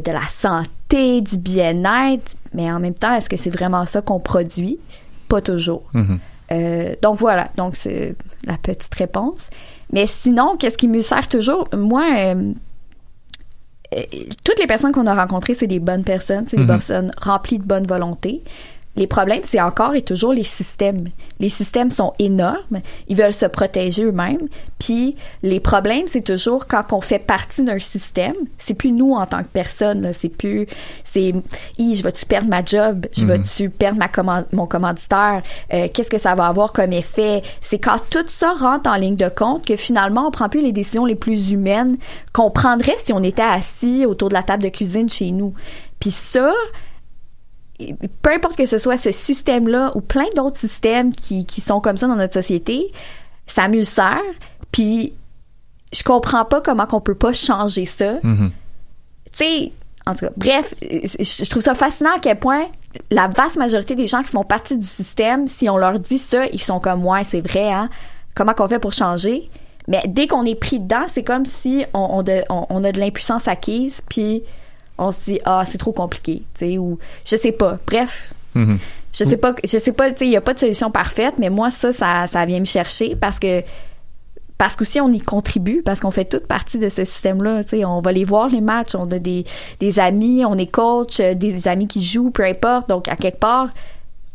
de la santé, du bien-être, mais en même temps, est-ce que c'est vraiment ça qu'on produit? Pas toujours. Euh, donc voilà, donc c'est la petite réponse. Mais sinon, qu'est-ce qui me sert toujours? Moi, euh, toutes les personnes qu'on a rencontrées, c'est des bonnes personnes, c'est des Mhm. personnes remplies de bonne volonté. Les problèmes, c'est encore et toujours les systèmes. Les systèmes sont énormes, ils veulent se protéger eux-mêmes. Puis les problèmes, c'est toujours quand on fait partie d'un système, c'est plus nous en tant que personne, c'est plus c'est je vais-tu perdre ma job, je Mhm. vais-tu perdre ma command- mon commanditaire, Euh, qu'est-ce que ça va avoir comme effet? C'est quand tout ça rentre en ligne de compte que finalement on prend plus les décisions les plus humaines qu'on prendrait si on était assis autour de la table de cuisine chez nous. Puis ça, peu importe que ce soit ce système-là ou plein d'autres systèmes qui, qui sont comme ça dans notre société, ça me sert, puis je comprends pas comment qu'on peut pas changer ça. Mhm. Tu sais, en tout cas, bref, je je trouve ça fascinant à quel point la vaste majorité des gens qui font partie du système, si on leur dit ça, ils sont comme, ouais, c'est vrai, hein, comment qu'on fait pour changer? Mais dès qu'on est pris dedans, c'est comme si on, on, de- on- on a de l'impuissance acquise, puis on se dit, ah, c'est trop compliqué, tu sais, ou je sais pas. Bref, Mhm. je sais pas, je sais pas, tu sais, il y a pas de solution parfaite, mais moi, ça, ça, ça vient me chercher parce que parce qu'aussi on y contribue parce qu'on fait toute partie de ce système-là. Tu sais, on va les voir les matchs, on a des, des amis, on est coach, euh, des amis qui jouent, peu importe. Donc à quelque part,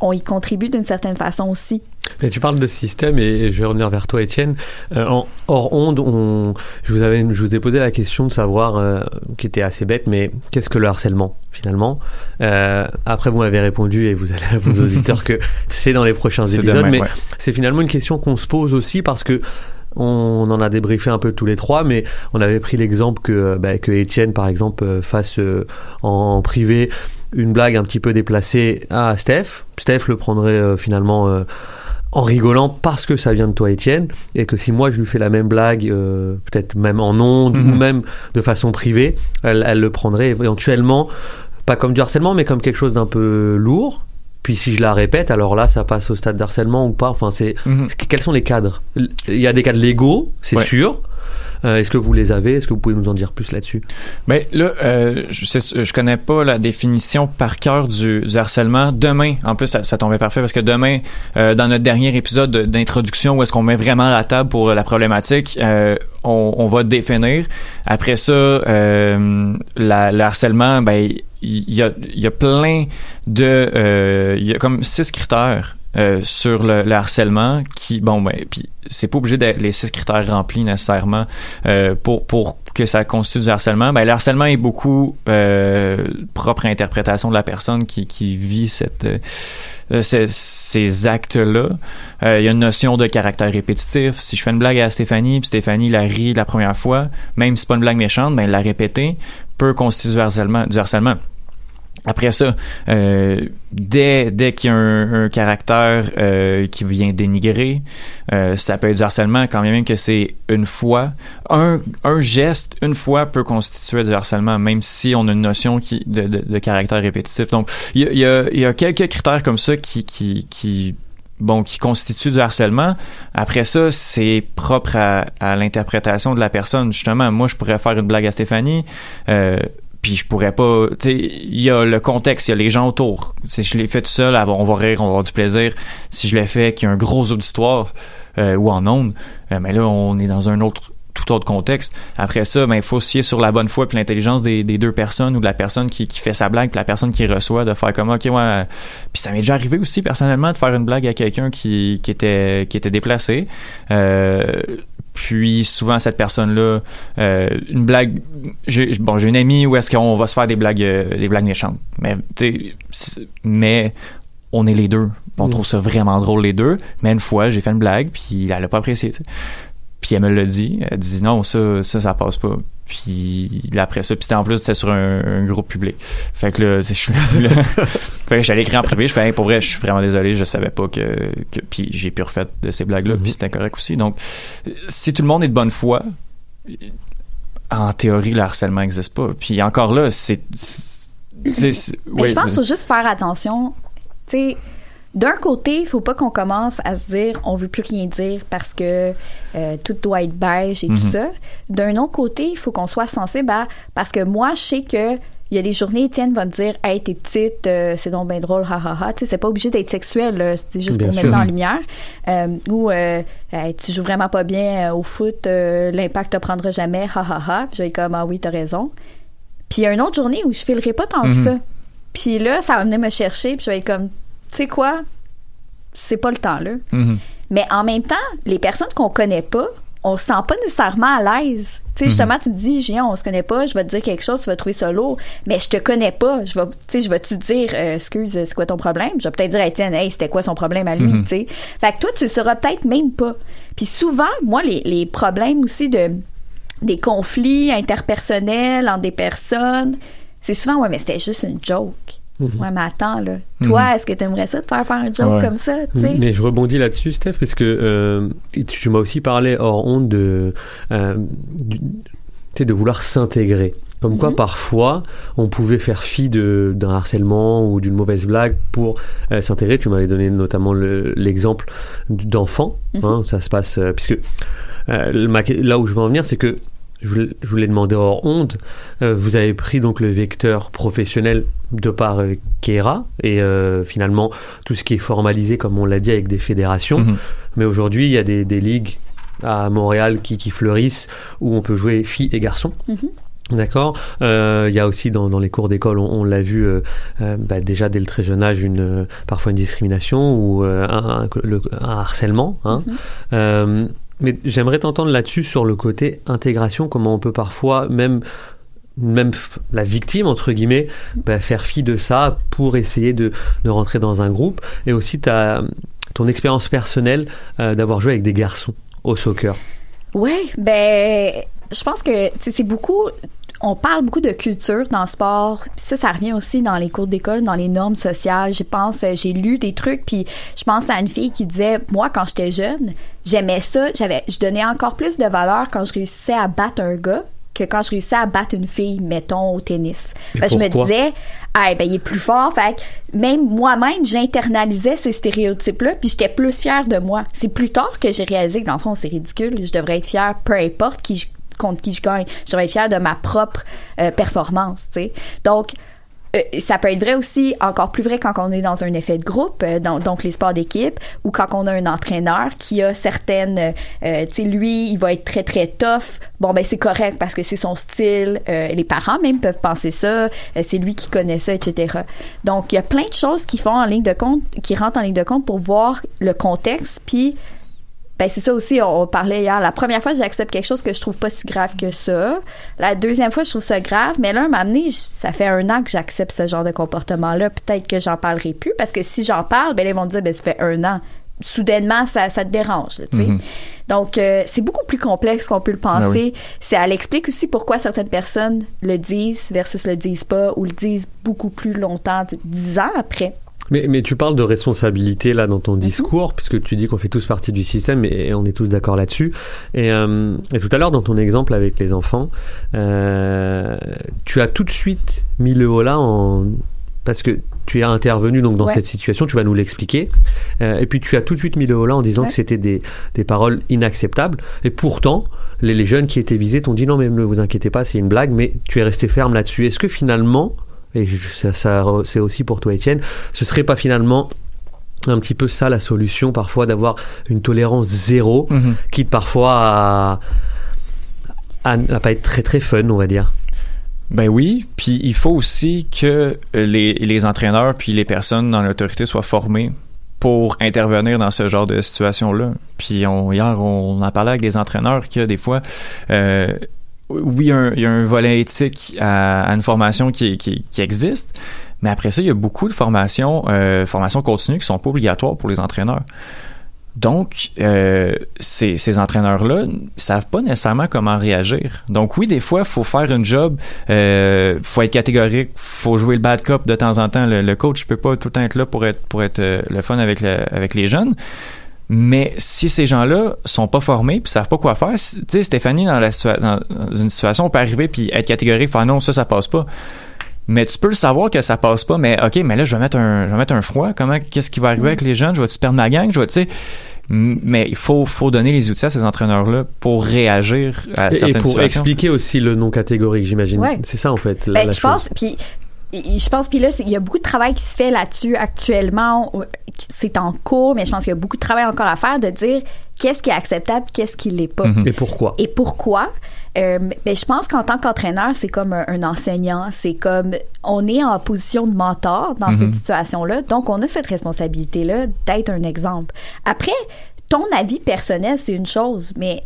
on y contribue d'une certaine façon aussi. Mais tu parles de système et je vais revenir vers toi, Étienne. Euh, en, hors onde, on, je, vous avais, je vous ai posé la question de savoir, euh, qui était assez bête, mais qu'est-ce que le harcèlement finalement? Euh, Après, vous m'avez répondu et vous allez à vos auditeurs que c'est dans les prochains épisodes, demain, mais ouais. c'est finalement une question qu'on se pose aussi parce que on en a débriefé un peu tous les trois, mais on avait pris l'exemple que, bah, que Étienne, par exemple, euh, fasse euh, en privé une blague un petit peu déplacée à Steph. Steph le prendrait euh, finalement en rigolant parce que ça vient de toi, Étienne, et que si moi je lui fais la même blague, euh, peut-être même en ondes Mhm. ou même de façon privée, elle, elle le prendrait éventuellement, pas comme du harcèlement, mais comme quelque chose d'un peu lourd. Puis si je la répète, alors là, ça passe au stade d'harcèlement ou pas. Enfin, c'est Mhm. quels sont les cadres? Il y a des cadres légaux, c'est Ouais. sûr. Euh, Est-ce que vous les avez? Est-ce que vous pouvez nous en dire plus là-dessus? Mais là, euh, je, je connais pas la définition par cœur du, du harcèlement. Demain, en plus, ça, ça tombait parfait parce que demain, euh, dans notre dernier épisode de- d'introduction, où est-ce qu'on met vraiment la table pour la problématique, euh, on, on va définir. Après ça, euh, la, le harcèlement, ben, il y a, y a plein de, euh, il y a comme six critères. Euh, sur le, le harcèlement qui bon ben puis c'est pas obligé d'être les six critères remplis nécessairement euh, pour pour que ça constitue du harcèlement ben le harcèlement est beaucoup euh, propre à interprétation de la personne qui qui vit cette euh, ces, ces actes-là. Euh, Il y a une notion de caractère répétitif. Si je fais une blague à Stéphanie, puis Stéphanie la rit la première fois, même si c'est pas une blague méchante, ben la répéter peut constituer du harcèlement. Du harcèlement. Après ça, euh, dès, dès qu'il y a un, un caractère euh, qui vient dénigrer, euh, ça peut être du harcèlement quand même que c'est une fois. Un, un geste, une fois, peut constituer du harcèlement, même si on a une notion qui, de, de, de caractère répétitif. Donc, il y a, y, y a quelques critères comme ça qui, qui, qui bon, qui constituent du harcèlement. Après ça, c'est propre à, à l'interprétation de la personne. Justement, moi, je pourrais faire une blague à Stéphanie. Euh, puis je pourrais pas tu sais il y a le contexte il y a les gens autour. Si je l'ai fait tout seul on va rire on va avoir du plaisir. Si je l'ai fait qu'il y a un gros auditoire euh, ou en ondes euh, mais là on est dans un autre tout autre contexte. Après ça ben il faut se fier sur la bonne foi puis l'intelligence des, deux personnes ou de la personne qui, qui fait sa blague puis la personne qui reçoit de faire comme ok ouais puis ça m'est déjà arrivé aussi personnellement de faire une blague à quelqu'un qui, qui était qui était déplacé. Euh, puis souvent cette personne-là, euh, une blague, j'ai, bon, j'ai une amie où est-ce qu'on va se faire des blagues, euh, des blagues méchantes, mais mais on est les deux, on Mm. trouve ça vraiment drôle les deux. Mais une fois, j'ai fait une blague, puis elle a pas apprécié. Puis elle me l'a dit, elle dit non, ça, ça, ça passe pas. Puis après ça, puis c'était en plus c'était sur un, un groupe public. Fait que là, tu sais, je suis là, fait que j'allais écrire en privé, je fais hey, pour vrai, je suis vraiment désolé, je savais pas que, que puis j'ai pu refaire de ces blagues là, puis c'était correct aussi. Donc si tout le monde est de bonne foi, en théorie le harcèlement n'existe pas. Puis encore là, c'est ouais, je pense qu'il faut juste faire attention. Tu sais, d'un côté, il faut pas qu'on commence à se dire on veut plus rien dire parce que euh, tout doit être beige et tout Mhm. ça. D'un autre côté, il faut qu'on soit sensible à parce que moi, je sais que il y a des journées, Étienne va me dire Hey, t'es petite, euh, c'est donc bien drôle, ha ha ha. Tu sais, c'est pas obligé d'être sexuel, c'est juste Bien pour sûr. mettre ça en lumière. Euh, ou euh, Hey, tu joues vraiment pas bien au foot, l'impact te prendra jamais, ha ha ha. Puis je vais comme Ah oui, t'as raison. Puis il y a une autre journée où je filerai pas tant que Mhm. ça. Puis là, ça va venir me chercher, puis je vais être comme, tu sais quoi, c'est pas le temps là. Mhm. Mais en même temps, les personnes qu'on connaît pas, on se sent pas nécessairement à l'aise. Tu sais, Mhm. justement, tu me dis, Géant, on se connaît pas, je vais te dire quelque chose, tu vas trouver ça lourd, mais je te connais pas. Je vais, tu sais, je vais te dire, euh, excuse, c'est quoi ton problème? Je vais peut-être dire à Étienne, hey, c'était quoi son problème à lui, Mhm. tu sais. Fait que toi, tu le sauras peut-être même pas. Puis souvent, moi, les, les problèmes aussi de, des conflits interpersonnels entre des personnes, c'est souvent, ouais, mais c'était juste une joke. Mhm. Ouais, mais attends, là. Toi, Mhm. est-ce que tu aimerais ça de faire faire un job comme ça? Mais je rebondis là-dessus, Steph, parce que euh, tu m'as aussi parlé hors honte de, euh, du- de vouloir s'intégrer. Comme quoi, parfois, on pouvait faire fi de- d'un harcèlement ou d'une mauvaise blague pour euh, s'intégrer. Tu m'avais donné notamment le- l'exemple d'enfants. hein, ça se passe, euh, puisque là où je veux en venir, c'est que je voulais, je voulais demander hors honte, euh, vous avez pris donc le vecteur professionnel de par euh, Kera et euh, finalement tout ce qui est formalisé, comme on l'a dit, avec des fédérations. Mhm. Mais aujourd'hui, il y a des, des ligues à Montréal qui, qui fleurissent où on peut jouer filles et garçons. Mhm. D'accord. Euh, Il y a aussi dans, dans les cours d'école, on, on l'a vu euh, euh, bah, déjà dès le très jeune âge, une, parfois une discrimination ou euh, un, un- le- un harcèlement. Hein. Euh, mais j'aimerais t'entendre là-dessus sur le côté intégration, comment on peut parfois même même la victime entre guillemets bah, faire fi de ça pour essayer de, de rentrer dans un groupe et aussi ta ton expérience personnelle euh, d'avoir joué avec des garçons au soccer. Ouais, ben, je pense que c'est beaucoup. On parle beaucoup de culture dans le sport. Puis Ça, ça revient aussi dans les cours d'école, dans les normes sociales. Je pense, euh, j'ai lu des trucs, puis je pense à une fille qui disait, moi, quand j'étais jeune, j'aimais ça. J'avais, je donnais encore plus de valeur quand je réussissais à battre un gars que quand je réussissais à battre une fille, mettons, au tennis. Je me disais, ah, ben, il est plus fort. Fait que même moi-même, j'internalisais ces stéréotypes-là, puis j'étais plus fière de moi. C'est plus tard que j'ai réalisé que, dans le fond, c'est ridicule. Je devrais être fière, peu importe qui je- contre qui je gagne. Je devrais être fière de ma propre euh, performance, tu sais. Donc, euh, ça peut être vrai aussi, encore plus vrai quand on est dans un effet de groupe, euh, donc les sports d'équipe, ou quand on a un entraîneur qui a certaines, tu sais, lui, il va être très très tough. Bon ben c'est correct parce que c'est son style. Les parents même peuvent penser ça. C'est lui qui connaît ça, etc. Donc il y a plein de choses qui font en ligne de compte, qui rentrent en ligne de compte pour voir le contexte, puis ben c'est ça aussi, on, on parlait hier. La première fois, j'accepte quelque chose que je trouve pas si grave que ça. La deuxième fois, je trouve ça grave. Mais là, m'a amené, ça fait un an que j'accepte ce genre de comportement-là. Peut-être que j'en parlerai plus parce que si j'en parle, ben là, ils vont dire, ben ça fait un an. Soudainement, ça, ça te dérange, là, tu sais. Mhm. Donc, euh, c'est beaucoup plus complexe qu'on peut le penser. Ben oui. C'est, elle explique aussi pourquoi certaines personnes le disent versus le disent pas ou le disent beaucoup plus longtemps, dix ans après. Mais, mais tu parles de responsabilité là dans ton discours, puisque tu dis qu'on fait tous partie du système et, et on est tous d'accord là-dessus. Et, euh, et tout à l'heure, dans ton exemple avec les enfants, euh, tu as tout de suite mis le haut là en parce que tu es intervenu donc dans Ouais. cette situation, tu vas nous l'expliquer. Euh, et puis tu as tout de suite mis le haut là en disant Ouais. que c'était des, des paroles inacceptables. Et pourtant, les, les jeunes qui étaient visés t'ont dit non mais ne vous inquiétez pas, c'est une blague, mais tu es resté ferme là-dessus. Est-ce que finalement, et ça, ça c'est aussi pour toi Étienne, ce serait pas finalement un petit peu ça la solution parfois d'avoir une tolérance zéro, Mhm. quitte parfois à, à, à pas être très très fun, on va dire? Ben oui, puis il faut aussi que les, les entraîneurs puis les personnes dans l'autorité soient formés pour intervenir dans ce genre de situation-là. Puis on, hier, on en parlait avec des entraîneurs que des fois, euh, oui, il y a un volet éthique à, une formation qui, existe, mais après ça, il y a beaucoup de formations, euh, formations continues qui sont pas obligatoires pour les entraîneurs. Donc, euh, ces, entraîneurs-là savent pas nécessairement comment réagir. Donc oui, des fois, faut faire une job, euh, faut être catégorique, faut jouer le bad cop de temps en temps. Le, le coach peut pas tout le temps être là pour être pour être euh, le fun avec les jeunes. Mais si ces gens-là sont pas formés puis savent pas quoi faire, tu sais Stéphanie dans la situa- dans une situation on peut arriver puis être catégorique, faire non ça ça passe pas. Mais tu peux le savoir que ça passe pas, mais ok, mais là je vais mettre un, je vais mettre un froid. Comment, qu'est-ce qui va arriver avec les jeunes? Je vais-tu perdre ma gang? Je vais, tu sais. M- Mais il faut, faut donner les outils à ces entraîneurs-là pour réagir à Et, et certaines pour situations. expliquer aussi le non catégorique, j'imagine. Ouais. C'est ça en fait. La, Ben, la je chose. pense, puis et- je pense, puis là, il y a beaucoup de travail qui se fait là-dessus actuellement. C'est en cours, mais je pense qu'il y a beaucoup de travail encore à faire de dire qu'est-ce qui est acceptable, qu'est-ce qui l'est pas. Et pourquoi? Et pourquoi? Euh, mais je pense qu'en tant qu'entraîneur, c'est comme un, un enseignant. C'est comme on est en position de mentor dans cette situation-là. Donc, on a cette responsabilité-là d'être un exemple. Après, ton avis personnel, c'est une chose, mais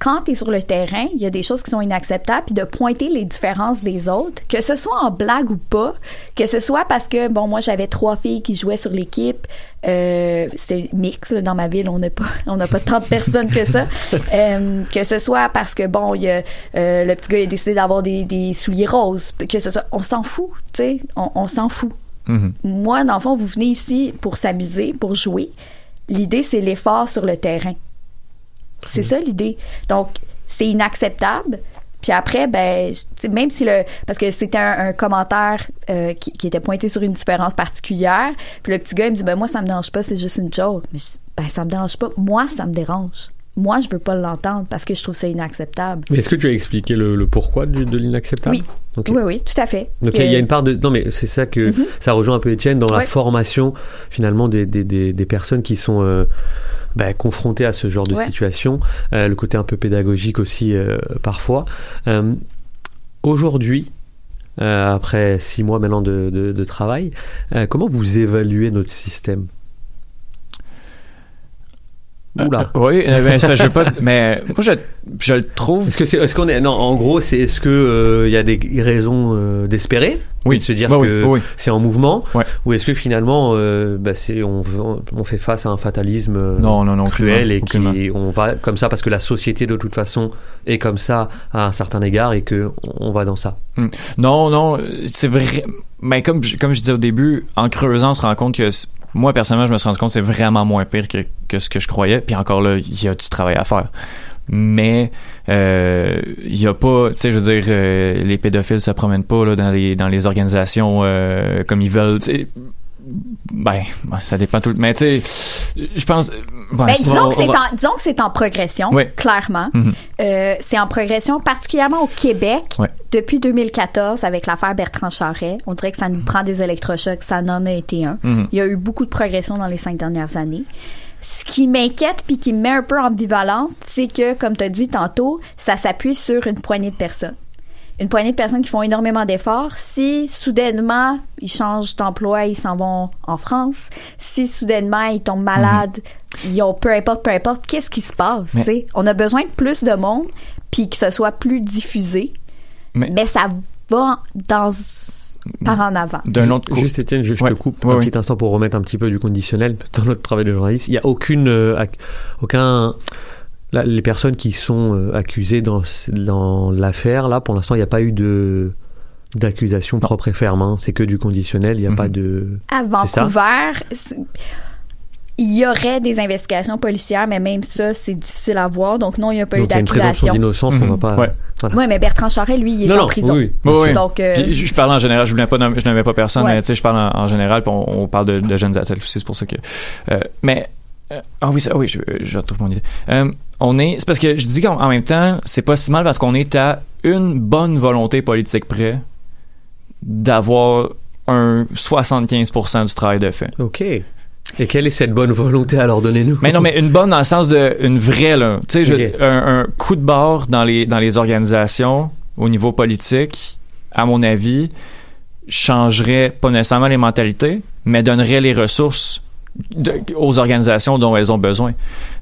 quand tu es sur le terrain, il y a des choses qui sont inacceptables, puis de pointer les différences des autres, que ce soit en blague ou pas, que ce soit parce que, bon, moi, j'avais trois filles qui jouaient sur l'équipe, euh, c'était mix, là, dans ma ville, on n'a pas, on n'a pas tant de personnes que ça, euh, que ce soit parce que, bon, il y a, euh, le petit gars il a décidé d'avoir des, des souliers roses, que ce soit, on s'en fout, tu sais, on, on s'en fout. Mhm. Moi, dans le fond, vous venez ici pour s'amuser, pour jouer. L'idée, c'est l'effort sur le terrain. C'est ça l'idée. Donc, c'est inacceptable. Puis après, ben, même si le, parce que c'était un, un commentaire euh, qui, qui était pointé sur une différence particulière, puis le petit gars il me dit, ben moi ça me dérange pas, c'est juste une joke. Mais je dis, ben ça me dérange pas. Moi ça me dérange. Moi je veux pas l'entendre parce que je trouve ça inacceptable. Mais est-ce que tu as expliqué le, le pourquoi du- de l'inacceptable? Oui. Oui, oui, tout à fait. Donc Que- il y a une part de non mais c'est ça que Mhm. ça rejoint un peu Étienne dans la formation finalement des, des, des, des personnes qui sont euh, bah, confrontées à ce genre de Ouais. situation, euh, le côté un peu pédagogique aussi euh, parfois. Euh, Aujourd'hui, euh, après six mois maintenant de, de, de travail, euh, comment vous évaluez notre système? Oula. Euh, oui, euh, ben, je, je veux pas, mais moi je, je le trouve. Est-ce que c'est, est-ce qu'on est, non, en gros, c'est, est-ce que euh, il y a des raisons euh, d'espérer, Oui. de se dire Bah que oui. c'est en mouvement, Ouais. ou est-ce que finalement, euh, bah, c'est, on, on fait face à un fatalisme euh, Non, non, non, cruel et qui, on va comme ça parce que la société de toute façon est comme ça à un certain égard et que on va dans ça. Hmm. Non, non, c'est vrai. Mais comme, je- comme je disais au début, en creusant, on se rend compte que moi, personnellement, je me suis rendu compte que c'est vraiment moins pire que, que ce que je croyais. Puis encore là, il y a du travail à faire. Mais euh, il y a pas, tu sais, je veux dire, euh, les pédophiles se promènent pas là, dans les dans les organisations euh, comme ils veulent. Ben, ben, ça dépend tout. Mais tu sais, je pense. Ben, disons, on- que va- en, disons que c'est en progression, Oui. clairement. Mhm. Euh, c'est en progression, particulièrement au Québec. Depuis 2014, avec l'affaire Bertrand Charret, on dirait que ça nous prend des électrochocs. Ça n'en a été un. Mhm. Il y a eu beaucoup de progression dans les cinq dernières années. Ce qui m'inquiète puis qui me met un peu ambivalente, c'est que, comme tu as dit tantôt, ça s'appuie sur une poignée de personnes. Une poignée de personnes qui font énormément d'efforts. Si soudainement ils changent d'emploi, ils s'en vont en France. Si soudainement ils tombent malades, ils ont peu importe, peu importe, qu'est-ce qui se passe? Mais-? On a besoin de plus de monde puis que ce soit plus diffusé. Mais- Mais, ça va dans par en avant. D'un autre coup. Juste Étienne, je, je Ouais. te coupe Ouais, un ouais. petit instant pour remettre un petit peu du conditionnel dans notre travail de journaliste. Il n'y a aucune, euh, aucun, là, les personnes qui sont euh, accusées dans, l'affaire, là, pour l'instant, il n'y a pas eu de d'accusation propre et ferme. hein. C'est que du conditionnel. Il n'y a Mhm. pas de. À? Vancouver, il y aurait des investigations policières, mais même ça, c'est difficile à voir. Donc non, il n'y a pas Donc eu il y a une présomption d'accusation. d'innocence. On Mhm. va pas. Ouais. Voilà. Oui, mais Bertrand Charret, lui, il est Non, en non, prison. oui, Oui, oui. Donc, euh, Puis, je, je parle en général, je voulais pas nommer, je n'avais pas personne, Ouais. mais tu sais, je parle en, en général, puis on, on parle de, de jeunes athlètes aussi, c'est pour ça que. euh, mais euh, ah oui, ça, ah oui, je, je retrouve mon idée. Euh, on est, c'est parce que je dis qu'en en même temps, c'est pas si mal parce qu'on est à une bonne volonté politique près d'avoir un 75% du travail de fait. Ok. Et quelle est cette bonne volonté alors donnez-nous? Mais non, mais une bonne dans le sens de une vraie là. Tu sais, un, un coup de barre dans les dans les organisations au niveau politique, à mon avis, changerait pas nécessairement les mentalités, mais donnerait les ressources de- aux organisations dont elles ont besoin.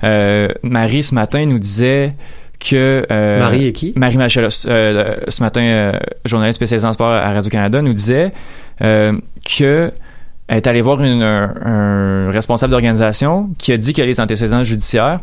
Euh, Marie ce matin nous disait que euh, Marie et qui? Marie Machelos, euh, ce matin, journaliste spécialisée en sport à Radio-Canada, nous disait euh, que elle est allée voir une- un, un responsable d'organisation qui a dit que les antécédents judiciaires,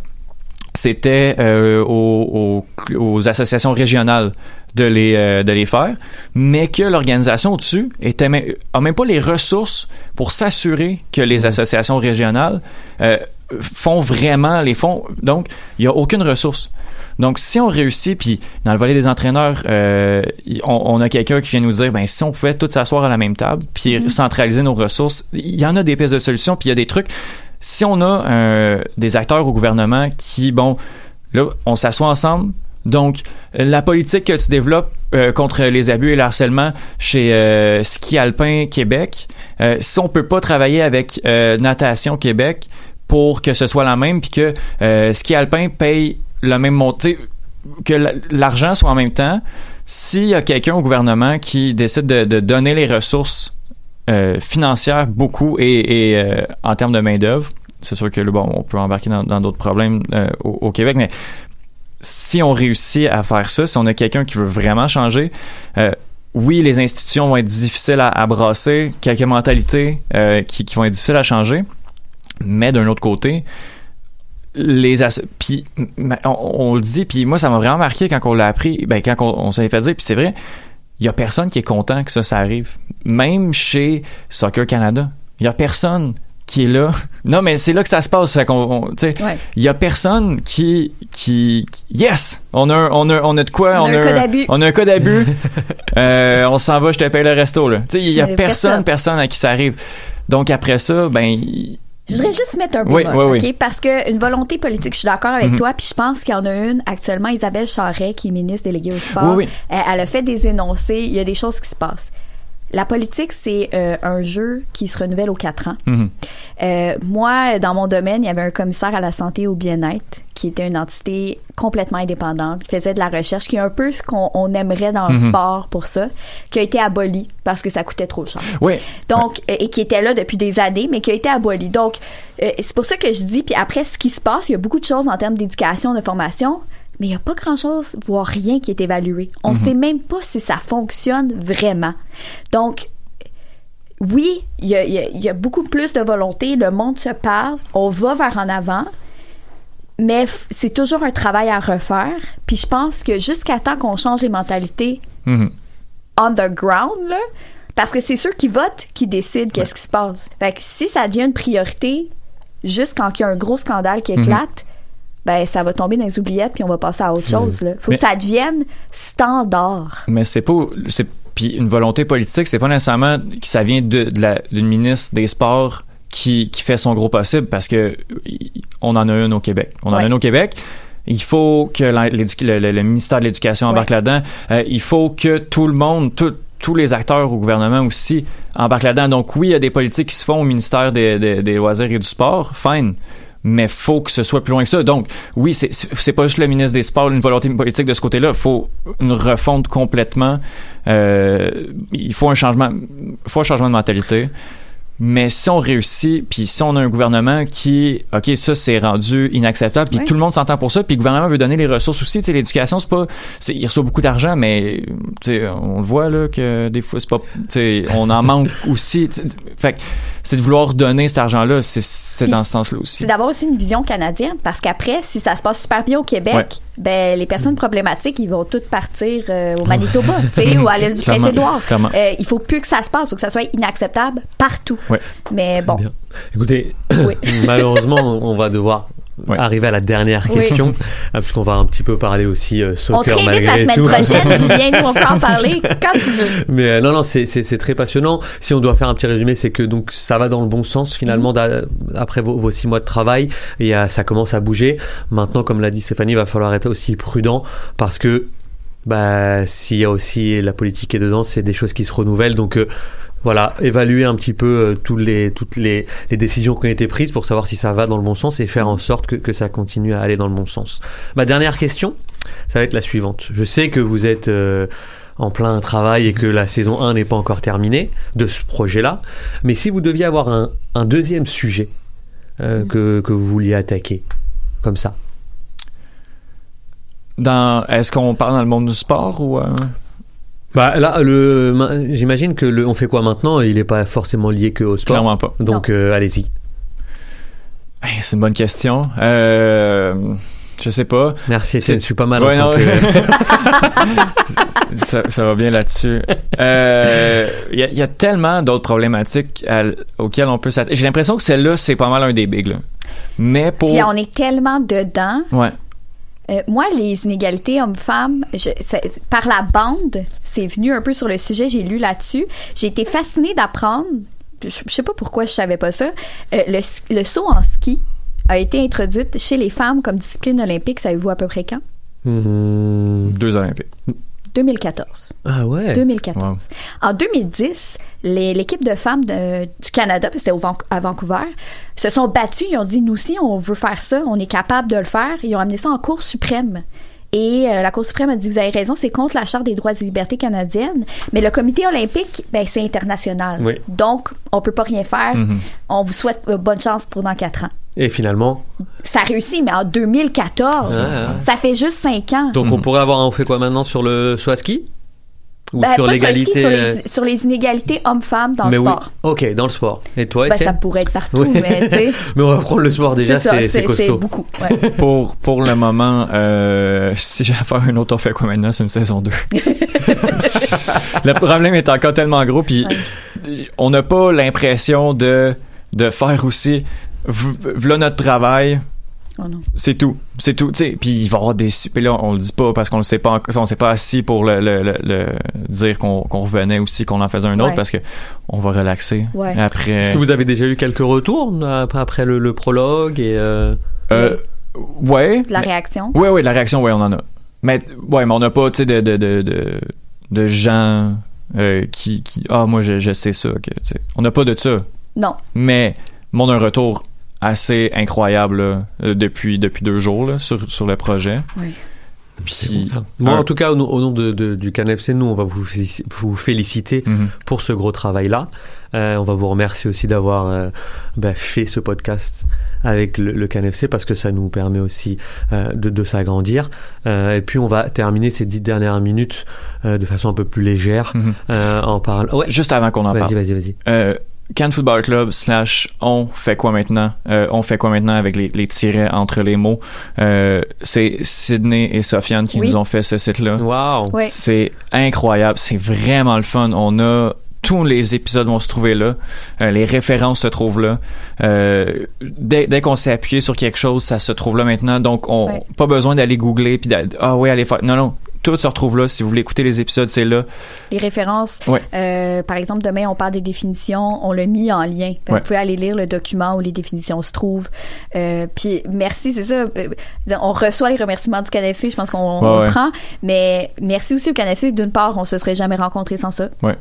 c'était euh, aux, aux- aux associations régionales de les, euh, de les faire, mais que l'organisation au-dessus était même, pas les ressources pour s'assurer que les associations régionales euh, font vraiment les fonds. Donc, il n'y a aucune ressource. Donc, si on réussit, puis dans le volet des entraîneurs, euh, on, on a quelqu'un qui vient nous dire, ben si on pouvait tous s'asseoir à la même table, puis centraliser nos ressources, il y en a des pistes de solutions, puis il y a des trucs. Si on a euh, des acteurs au gouvernement qui, bon, là, on s'assoit ensemble. Donc, la politique que tu développes euh, contre les abus et le harcèlement chez euh, Ski Alpin Québec, euh, si on peut pas travailler avec euh, Natation Québec pour que ce soit la même, puis que Ski Alpin paye le même monté, que l'argent soit en même temps, s'il y a quelqu'un au gouvernement qui décide de, donner les ressources financières beaucoup et, en termes de main d'œuvre, c'est sûr que bon, on peut embarquer dans d'autres problèmes au Québec, mais si on réussit à faire ça, si on a quelqu'un qui veut vraiment changer, euh, oui, les institutions vont être difficiles à, à brasser, quelques mentalités euh, qui, vont être difficiles à changer, mais d'un autre côté, les puis on, le dit puis moi ça m'a vraiment marqué quand on l'a appris ben quand on, on s'est fait dire puis c'est vrai il y a personne qui est content que ça ça arrive. Même chez Soccer Canada. Il y a personne qui est là non mais c'est là que ça se passe fait qu'on on- tu sais Ouais. il y a personne qui qui yes on a on a on a de quoi On a un cas d'abus. on a un cas d'abus Euh, on s'en va je te paye le resto là tu sais il y a Il personne personne. personne à qui ça arrive donc après ça ben il- Je voudrais juste mettre un Oui, bémol, oui, OK? oui. Parce que une volonté politique, je suis d'accord avec Mhm. toi, puis je pense qu'il y en a une actuellement, Isabelle Charret, qui est ministre déléguée au sport. Oui, oui. Elle, elle a fait des énoncés, il y a des choses qui se passent. La politique, c'est euh, un jeu qui se renouvelle aux quatre ans. Mhm. Euh, moi, dans mon domaine, il y avait un commissaire à la santé et au bien-être qui était une entité complètement indépendante, qui faisait de la recherche, qui est un peu ce qu'on on aimerait dans le Mhm. sport pour ça, qui a été aboli parce que ça coûtait trop cher. oui Donc, euh, et qui était là depuis des années, mais qui a été aboli. Donc, euh, c'est pour ça que je dis, puis après, ce qui se passe, il y a beaucoup de choses en termes d'éducation, de formation, mais il n'y a pas grand-chose, voire rien qui est évalué. On ne Mhm. sait même pas si ça fonctionne vraiment. Donc, oui, il y a, y y beaucoup plus de volonté, le monde se parle, on va vers en avant, mais c'est toujours un travail à refaire. Puis je pense que jusqu'à temps qu'on change les mentalités Mhm. underground, là, parce que c'est ceux qui votent qui décident qu'est-ce qui se passe. Fait que si ça devient une priorité, juste quand il y a un gros scandale qui Mhm. éclate, ben ça va tomber dans les oubliettes puis on va passer à autre chose. Là. Faut Mais- que ça devienne standard. Mais c'est pas c'est puis une volonté politique, c'est pas nécessairement que ça vient de, de la- d'une ministre des Sports qui, qui fait son gros possible parce que on en a une au Québec. On en a une au Québec. Il faut que le- le ministère de l'Éducation embarque là-dedans. Euh, il faut que tout le monde, tout- tous les acteurs au gouvernement aussi embarquent là-dedans. Donc oui, il y a des politiques qui se font au ministère des, des- des Loisirs et du Sport. Fine. Mais faut que ce soit plus loin que ça. Donc, oui, c'est pas juste le ministre des Sports, une volonté politique de ce côté-là. Il faut une refonte complètement. Euh, il faut un changement, faut un changement de mentalité. Mais si on réussit, puis si on a un gouvernement qui, ok, ça c'est rendu inacceptable, puis Oui. tout le monde s'entend pour ça, puis le gouvernement veut donner les ressources aussi. Tu sais, l'éducation, c'est pas, c'est, il reçoit beaucoup d'argent, mais tu sais, on le voit là que des fois c'est pas, tu sais, on en manque aussi. Fait que c'est de vouloir donner cet argent-là, c'est, c'est dans ce sens-là aussi. C'est d'avoir aussi une vision canadienne parce qu'après, si ça se passe super bien au Québec, Ouais. Ben les personnes problématiques, ils vont toutes partir euh, au Manitoba, tu sais, ou à l'île du Prince-Édouard. Euh, il faut plus que ça se passe, il faut que ça soit inacceptable partout. Ouais. Mais bon, Bien. Écoutez, Oui. malheureusement, on va devoir arriver à la dernière Oui. question, ah, puisqu'on va un petit peu parler aussi euh, on soccer te réinvite la malgré semaine tout. prochaine, Julien, nous on peut en parler quand tu veux. Mais euh, non, non, c'est, très passionnant. Si on doit faire un petit résumé, c'est que donc ça va dans le bon sens finalement Mhm. après vos, vos six mois de travail et euh, ça commence à bouger. Maintenant, comme l'a dit Stéphanie, il va falloir être aussi prudent parce que bah s'il y a aussi la politique qui est dedans, c'est des choses qui se renouvellent. Donc euh, voilà, évaluer un petit peu euh, toutes les toutes les, les décisions qui ont été prises pour savoir si ça va dans le bon sens et faire en sorte que, que ça continue à aller dans le bon sens. Ma dernière question, ça va être la suivante. Je sais que vous êtes euh, en plein travail et que la saison 1 n'est pas encore terminée de ce projet-là, mais si vous deviez avoir un, un deuxième sujet euh, que, que vous vouliez attaquer, comme ça. Est-ce qu'on parle dans le monde du sport ou euh? Bah là, le, ma- j'imagine que le, on fait quoi maintenant? Il n'est pas forcément lié que au sport. Clairement pas. Donc euh, allez-y. Hey, c'est une bonne question. Euh, je sais pas. Merci, je suis pas mal Ouais, en non, que- ça, ça va bien là-dessus. Euh, Il y, a- il y a tellement d'autres problématiques à- auxquelles on peut s'attaquer. J'ai l'impression que celle-là, c'est pas mal un des bigs. Là. Mais pour... Puis on est tellement dedans. Ouais. Euh, moi, les inégalités hommes-femmes, par la bande, c'est venu un peu sur le sujet, j'ai lu là-dessus. J'ai été fascinée d'apprendre, je, je sais pas pourquoi je savais pas ça, euh, le, saut en ski a été introduite chez les femmes comme discipline olympique, savez-vous à peu près quand? Deux Olympiques. 2014. Ah ouais? 2014. En 2010, les- l'équipe de femmes de- du Canada, parce que c'était à Vancouver, se sont battues. Ils ont dit, nous aussi, on veut faire ça, on est capable de le faire. Ils ont amené ça en Cour suprême. Et euh, la Cour suprême a dit, vous avez raison, c'est contre la Charte des droits et libertés canadiennes. Mais le comité olympique, ben, c'est international. Oui. Donc, on peut pas rien faire. Mhm. On vous souhaite euh, bonne chance pour dans quatre ans. Et finalement, Ça réussit, mais en 2014. Ah. Ça fait juste 5 ans. donc on pourrait avoir, on fait quoi maintenant sur le à ski? Ou Ben, sur l'égalité sur, euh, les, sur les inégalités hommes-femmes dans mais le oui. sport. Ok, dans le sport. Et toi, Ben, ça pourrait être partout, Oui. mais tu sais. Mais on va prendre le sport déjà, C'est costaud. beaucoup. ouais. Pour, pour le moment, euh, si j'ai à faire un autre, on fait quoi maintenant? C'est une saison 2. le problème est encore tellement gros, puis on n'a pas l'impression de, de faire aussi, v- voilà notre travail, Oh c'est tout, c'est tout, tu sais. Puis il va y avoir des, puis là on le dit pas parce qu'on le sait pas, on s'est pas assis pour le, le, le- le- dire qu'on qu'on revenait aussi, qu'on en faisait un autre Ouais. parce que on va relaxer Ouais. après. Est-ce que vous avez déjà eu quelques retours après après le, le prologue et euh, Euh, ouais. De la réaction? Ouais, ouais, la réaction, ouais, on en a. Mais, ouais, mais on n'a pas, tu sais, de, de, de, de, de gens euh, qui, qui, ah, moi, je, je sais ça. Que, tu sais. on n'a pas de ça. Non. Mais, on a un retour assez incroyable là, euh, depuis, depuis deux jours là, sur, sur le projet. Oui. Puis, Moi, un- en tout cas, au, nom- au nom de, de- du CanFC, nous, on va vous, vous féliciter Mhm. pour ce gros travail-là. Euh, on va vous remercier aussi d'avoir euh, bah, fait ce podcast avec le, le CanFC parce que ça nous permet aussi euh, de, de s'agrandir. Euh, et puis, on va terminer ces dix dernières minutes euh, de façon un peu plus légère Mhm. euh, en parlant. Ouais, Juste avant qu'on en vas-y, parle. vas-y, vas-y. Euh, Cannes Football Club slash on fait quoi maintenant Euh, on fait quoi maintenant avec les, les tirets entre les mots Euh, c'est Sydney et Sofiane qui Oui. nous ont fait ce site là Wow. Oui. c'est incroyable c'est vraiment le fun on a tous les épisodes vont se trouver là Euh, les références se trouvent là Euh, dès, dès qu'on s'est appuyé sur quelque chose ça se trouve là maintenant donc on Ouais. pas besoin d'aller googler puis ah ouais aller faire non non tout se retrouve là si vous voulez écouter les épisodes c'est là Les références. Ouais. Euh, par exemple, demain, on parle des définitions. On l'a mis en lien. Fait que Ouais. Vous pouvez aller lire le document où les définitions se trouvent. Euh, puis merci, c'est ça. Euh, On reçoit les remerciements du CanFC. Je pense qu'on on Ouais, le prend. Mais merci aussi au CanFC. D'une part, on se serait jamais rencontrés sans ça. Euh,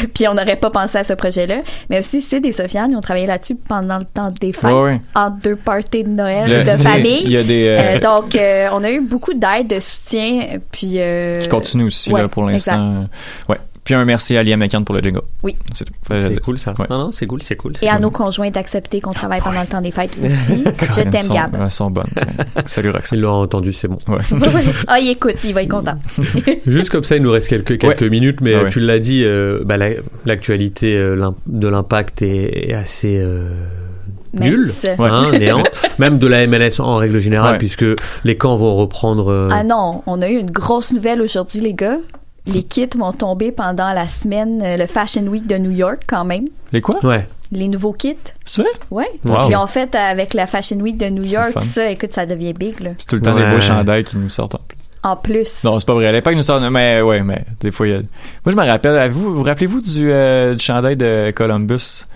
puis on n'aurait pas pensé à ce projet-là. Mais aussi, Sid et Sofiane, ils ont travaillé là-dessus pendant le temps des fêtes. Entre deux parties de Noël Le- et de famille. il y a des donc, on a eu beaucoup d'aide, de soutien, puis... euh, qui continue aussi ouais, là pour l'instant. Ouais. Puis un merci à Liam McCann pour le jingle. Oui. C'est cool ça. Ouais. Non, non, c'est cool, c'est cool. Et à cool. nos conjoints d'accepter qu'on travaille pendant le temps des fêtes aussi. Je t'aime, Gab. Elles sont bonnes. Salut Roxane. Ils l'ont entendu, c'est bon. Ouais. Ah, il écoute, il va être content. Juste comme ça, il nous reste quelques, quelques minutes, mais Ah ouais. tu l'as dit, euh, bah, la- l'actualité euh, de l'impact est, est assez euh, nulle, Mince. hein, néante. même de la MLS en règle générale, Ouais. puisque les camps vont reprendre. euh, Ah non, on a eu une grosse nouvelle aujourd'hui, les gars. Les kits vont tomber pendant la semaine, euh, le Fashion Week de New York, quand même. Les quoi? Ouais. Les nouveaux kits. C'est vrai? Ouais. Wow. Puis en fait, avec la Fashion Week de New York, ça, écoute, ça devient big, là. C'est tout le temps Ouais. des beaux chandails qui nous sortent en plus. En plus. Non, c'est pas vrai. À l'époque, ils nous sortent. Mais ouais, mais des fois, il y a. Moi, je me rappelle. Avez-vous, vous rappelez-vous du, euh, du chandail de Columbus?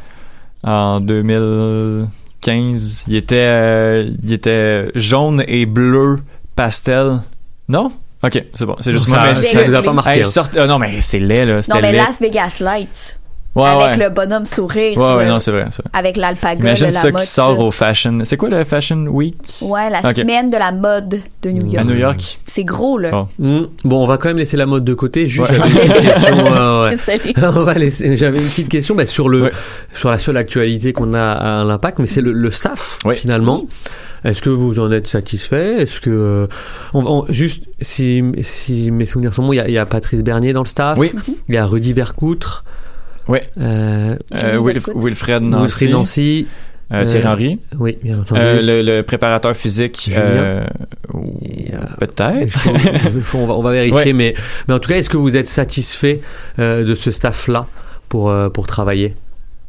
En 2015? Il était, euh, il était jaune et bleu pastel. Non? Ok, c'est bon. C'est juste Ça- moi. mais ça nous a pas marqué, Hey, sorte- ah, non, mais c'est laid, là. Non, mais laid. Las Vegas Lights. Ouais, avec ouais. le bonhomme sourire. Ouais, le- non, c'est vrai. Avec l'alpaga, Imagine de la ça mode. qui sort ça. au Fashion. C'est quoi le Fashion Week? Ouais, la semaine de la mode de New York. À New York? C'est gros, là. Oh. Hmm. Bon, on va quand même laisser la mode de côté. Juste, Ouais. j'avais une petite question. ouais, ouais. Salut. on va laisser. J'avais une petite question bah, sur le Ouais. sur la seule actualité qu'on a à l'impact, mais c'est le, le staff Ouais. finalement. Est-ce que vous en êtes satisfait? Est-ce que euh, on, on- juste si, si mes souvenirs sont bons, il y, y a Patrice Bernier dans le staff. Oui. Il y a Rudy Vercoutre. Ouais. Euh, Euh, Belfoot. Wilfred Wilfried Nancy. Nancy. euh, Thierry Euh, Henry. Oui, bien entendu. Euh, le, le préparateur physique. Euh, euh, Peut-être. on, va, on va vérifier, Ouais. mais, mais en tout cas, est-ce que vous êtes satisfait euh, de ce staff-là pour, euh, pour travailler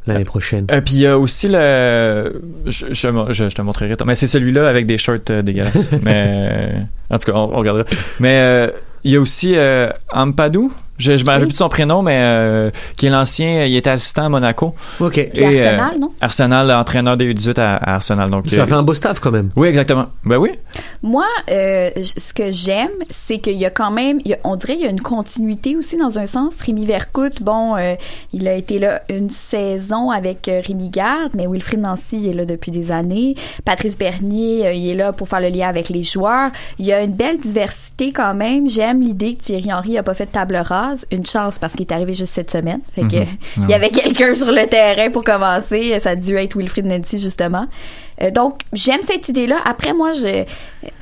l'année prochaine? Euh, puis il y a aussi le. Je, je, je- je te montrerai. Mais c'est celui-là avec des shorts euh, dégueulasses. mais. En tout cas, on, on regardera. Mais euh, il y a aussi euh, Ampadou. Je, je me rappelle Oui. plus de son prénom, mais euh, qui est l'ancien. Il était assistant à Monaco. Ok. Puis Et, euh, Arsenal, non? Arsenal, entraîneur des U18 à, à Arsenal. Donc, Ça euh, fait un beau staff quand même. Oui, exactement. Ben oui. Moi, euh, ce que j'aime, c'est qu'il y a quand même, il y a- on dirait, il y a une continuité aussi dans un sens. Rémi Vercoute, bon, euh, il a été là une saison avec euh, Rémi Garde, mais Wilfried Nancy est là depuis des années. Patrice Bernier, euh, il est là pour faire le lien avec les joueurs. Il y a une belle diversité quand même. J'aime l'idée que Thierry Henry a pas fait de table rase. Base. Une chance parce qu'il est arrivé juste cette semaine. Fait que, Mhm. il y avait quelqu'un sur le terrain pour commencer. Ça a dû être Wilfried Nancy, justement. Euh, donc, j'aime cette idée-là. Après, moi, je,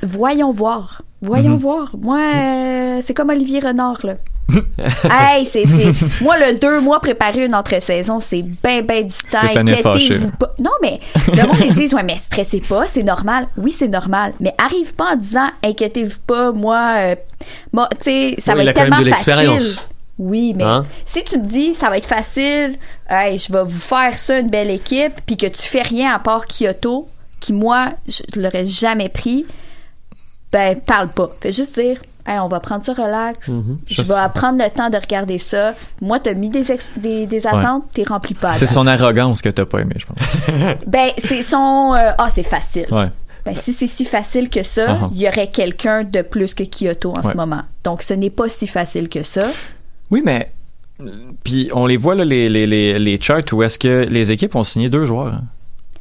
voyons voir. Voyons Mhm. voir. Moi, euh, c'est comme Olivier Renard, là. hey, c'est, c'est- moi le deux mois préparer une entre-saison, c'est ben ben du temps. Inquiétez-vous pas. Non, mais le monde ils disent ouais, mais stressez pas, c'est normal. Oui, c'est normal, mais arrive pas en disant inquiétez-vous pas, moi, euh, moi, tu sais, ça Oui, va être quand même tellement de l'expérience. facile. Oui, mais Hein? si tu me dis ça va être facile, hey, je vais vous faire ça une belle équipe, puis que tu fais rien à part Kyoto, qui moi je l'aurais jamais pris, ben parle pas. Fais juste dire Hey, on va prendre ça relax. Mhm. Je Je vais prendre le temps de regarder ça. Moi, t'as mis des, ex- des, des attentes, t'es rempli pas. C'est son arrogance que t'as pas aimé, je pense. Ben, c'est son. euh, Ah, c'est facile. Ouais. Ben, si c'est si facile que ça, Uh-huh. il y aurait quelqu'un de plus que Kyoto en Ouais. ce moment. Donc, ce n'est pas si facile que ça. Oui, mais. Puis on les voit, là, les, les, les, les charts où est-ce que les équipes ont signé deux joueurs hein,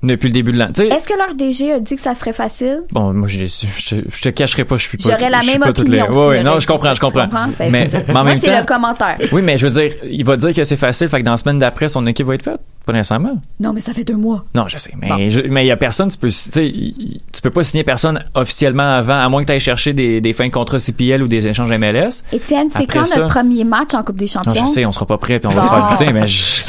depuis le début de l'an. Tu sais, Est-ce que leur DG a dit que ça serait facile? Bon, moi, je, te- je te cacherai pas, je suis pas. J'aurais la même opinion. Les... Ouais, ouais, non, je comprends, je comprends. Comprends? Ben, mais, ça. mais en Moi, même c'est le commentaire. Oui, mais je veux dire, il va dire que c'est facile, fait que dans la semaine d'après, son équipe va être faite. Pas nécessairement. Non, mais ça fait deux mois. Non, je sais, mais Bon. je- mais il y a personne, tu peux, tu il- peux pas signer personne officiellement avant, à moins que tu ailles chercher des, des fins de contrat CPL ou des échanges MLS. Étienne, c'est quand ça- notre premier match en Coupe des Champions? Non, je sais, on sera pas prêt puis on va se faire buter, mais je-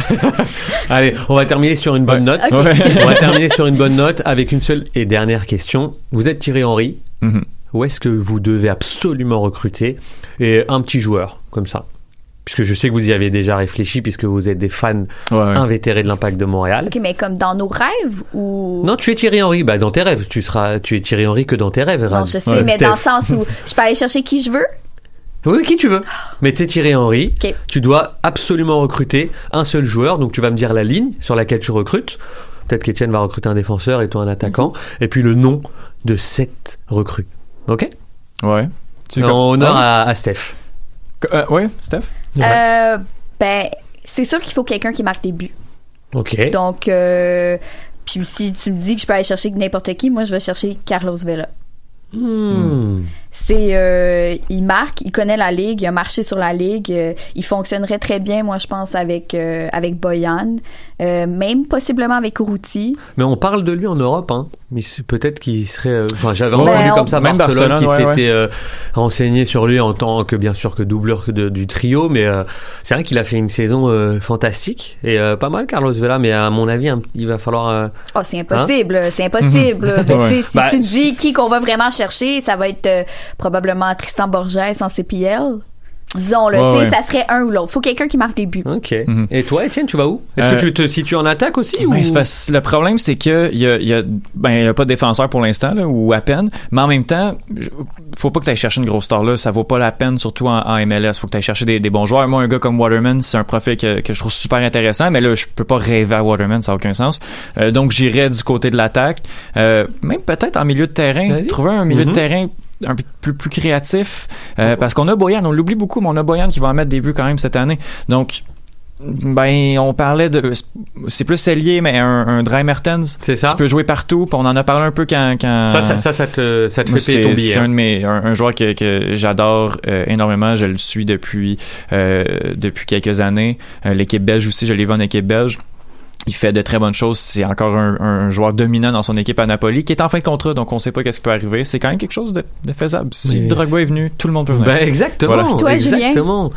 Allez, on va terminer sur une bonne note. On va terminer sur une bonne note avec une seule et dernière question. Vous êtes Thierry Henry. Mhm. Où est-ce que vous devez absolument recruter et un petit joueur comme ça? Puisque je sais que vous y avez déjà réfléchi, puisque vous êtes des fans invétérés de l'Impact de Montréal. OK, mais comme dans nos rêves ou? Non, tu es Thierry Henry. Bah, dans tes rêves, tu seras, tu es Thierry Henry que dans tes rêves. Non, je sais, Ouais. mais Steph. dans le sens où je peux aller chercher qui je veux. Oui, qui tu veux. Mais t'es Thierry Henry. Ok. Tu dois absolument recruter un seul joueur. Donc tu vas me dire la ligne sur laquelle tu recrutes. Peut-être qu'Étienne va recruter un défenseur et toi un attaquant. Et puis le nom de cette recrue. Ok? Ouais. Tu- En honneur Ah. à, à Steph. Euh, ouais, Steph? Euh, ben, c'est sûr qu'il faut quelqu'un qui marque des buts. Ok. Donc, euh, puis si tu me dis que je peux aller chercher n'importe qui, moi, je vais chercher Carlos Vela. Hmm. C'est, euh, il marque, il connaît la ligue, il a marché sur la ligue, euh, il fonctionnerait très bien, moi, je pense, avec euh, avec Boyan, euh, même possiblement avec Urruti. Mais on parle de lui en Europe, hein. Mais peut-être qu'il serait. euh, Enfin, j'avais Ouais, entendu on- comme ça Même Barcelone, Barcelone, qui ouais, s'était euh, renseigné sur lui en tant que bien sûr que doubleur de- du trio, mais euh, c'est vrai qu'il a fait une saison euh, fantastique et euh, pas mal Carlos Vela, mais à mon avis, un- il va falloir. euh, Oh, c'est impossible, Hein? c'est impossible. Ouais. si Ben, tu dis qui qu'on va vraiment chercher, ça va être euh, probablement Tristan Borges en CPL. Disons-le, Ouais, ouais. ça serait un ou l'autre. Faut quelqu'un qui marque des buts. Ok. Et toi, Étienne, tu vas où? Est-ce Euh, que tu te situes en attaque aussi Ben, ou... parce- le problème, c'est que il y a, y a- ben, il y a pas de défenseur pour l'instant, ou à peine. Mais en même temps, faut pas que tu ailles chercher une grosse star là. Ça vaut pas la peine, surtout en, en MLS. Faut que tu ailles chercher des, des bons joueurs. Moi, un gars comme Waterman, c'est un profil que, que je trouve super intéressant. Mais là, je peux pas rêver à Waterman, ça n'a aucun sens. Euh, donc, j'irais du côté de l'attaque. Euh, même peut-être en milieu de terrain. Trouver un milieu Mhm. de terrain un peu plus, plus créatif. Euh, parce qu'on a Boyan, on l'oublie beaucoup, mais on a Boyan qui va en mettre des buts quand même cette année. Donc, ben, on parlait de. C'est plus ailier, mais un, un Dry Mertens. C'est ça. Qui peut jouer partout. Puis on en a parlé un peu quand. quand Ça, ça, ça, ça te, ça te fait payer ton billet. c'est hein. un de mes un, un joueur que, que j'adore euh, énormément. Je le suis depuis euh, depuis quelques années. L'équipe belge aussi, je l'ai vu en équipe belge. Il fait de très bonnes choses. C'est encore un, un joueur dominant dans son équipe à Napoli, qui est en fin de contrat, donc on sait pas qu'est-ce qui peut arriver. C'est quand même quelque chose de, de faisable. Si Drogba est venu, tout le monde peut venir. Ben exactement. Voilà. Toi, Julien? exactement.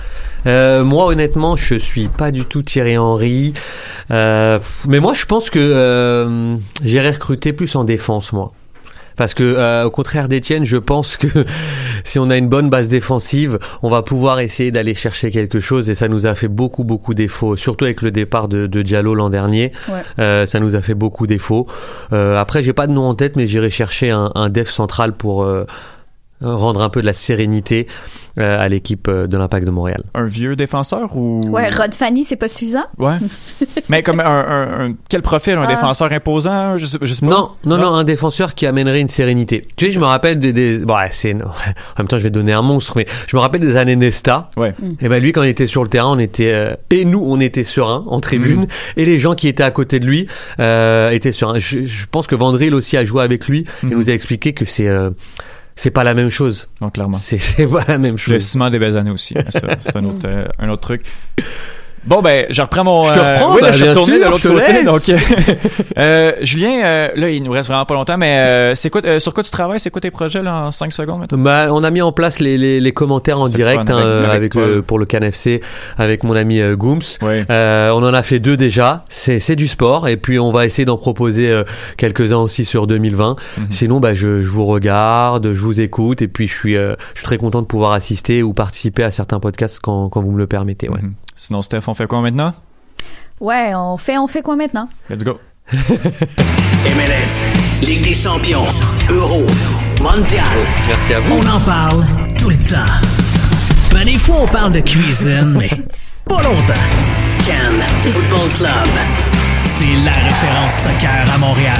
Euh, moi, honnêtement, je suis pas du tout Thierry Henry. Euh, mais moi, je pense que euh, j'irai recruter plus en défense, moi. Parce que, euh, au contraire d'Étienne, je pense que si on a une bonne base défensive, on va pouvoir essayer d'aller chercher quelque chose et ça nous a fait beaucoup, beaucoup défauts. Surtout avec le départ de, de Diallo l'an dernier, Ouais. Euh, ça nous a fait beaucoup défauts. Euh, après, j'ai pas de nom en tête, mais j'irai chercher un, un def central pour euh, rendre un peu de la sérénité euh, à l'équipe euh, de l'Impact de Montréal. Un vieux défenseur ou? Ouais, Rod Fanny, c'est pas suffisant? Ouais. Mais comme un, un- un- quel profil? Un Ah. défenseur imposant, je sais, je sais pas. Non, non, non, un défenseur qui amènerait une sérénité. Tu sais, je me rappelle des, des bon, ouais, c'est, en même temps, je vais donner un monstre, mais je me rappelle des années Nesta. Ouais. Et ben lui, quand il était sur le terrain, on était euh, et nous, on était sereins en tribune, et les gens qui étaient à côté de lui euh, étaient sereins. Je, je pense que Vandril aussi a joué avec lui et Mhm. nous a expliqué que c'est euh, c'est pas la même chose. Non, clairement. C'est pas la même chose. Le ciment des belles années aussi. c'est un autre, un autre truc. Bon, ben, je reprends mon... Je te euh, reprends, oui, là, ben, je suis retourné sûr, de l'autre côté. Donc, euh, euh, Julien, euh, là, il nous reste vraiment pas longtemps, mais euh, c'est quoi, euh, sur quoi tu travailles? C'est quoi tes projets, là, en 5 secondes, maintenant? Bah, on a mis en place les, les, les commentaires en direct fun, hein, avec- euh, avec le, pour le CanFC avec mon ami euh, Gooms. Oui. Euh, on en a fait deux déjà. C'est c'est du sport et puis on va essayer d'en proposer euh, quelques-uns aussi sur 2020. Mhm. Sinon, bah, je, je vous regarde, je vous écoute et puis je suis euh, je suis très content de pouvoir assister ou participer à certains podcasts quand, quand vous me le permettez. Ouais. Mhm. Sinon, Steph, on fait quoi maintenant? Ouais, on fait, on fait quoi maintenant? Let's go. MLS, Ligue des champions, Euro, Mondial. Merci à vous. On en parle tout le temps. Ben, des fois, on parle de cuisine, mais pas longtemps. Cannes Football Club. C'est la référence soccer à Montréal.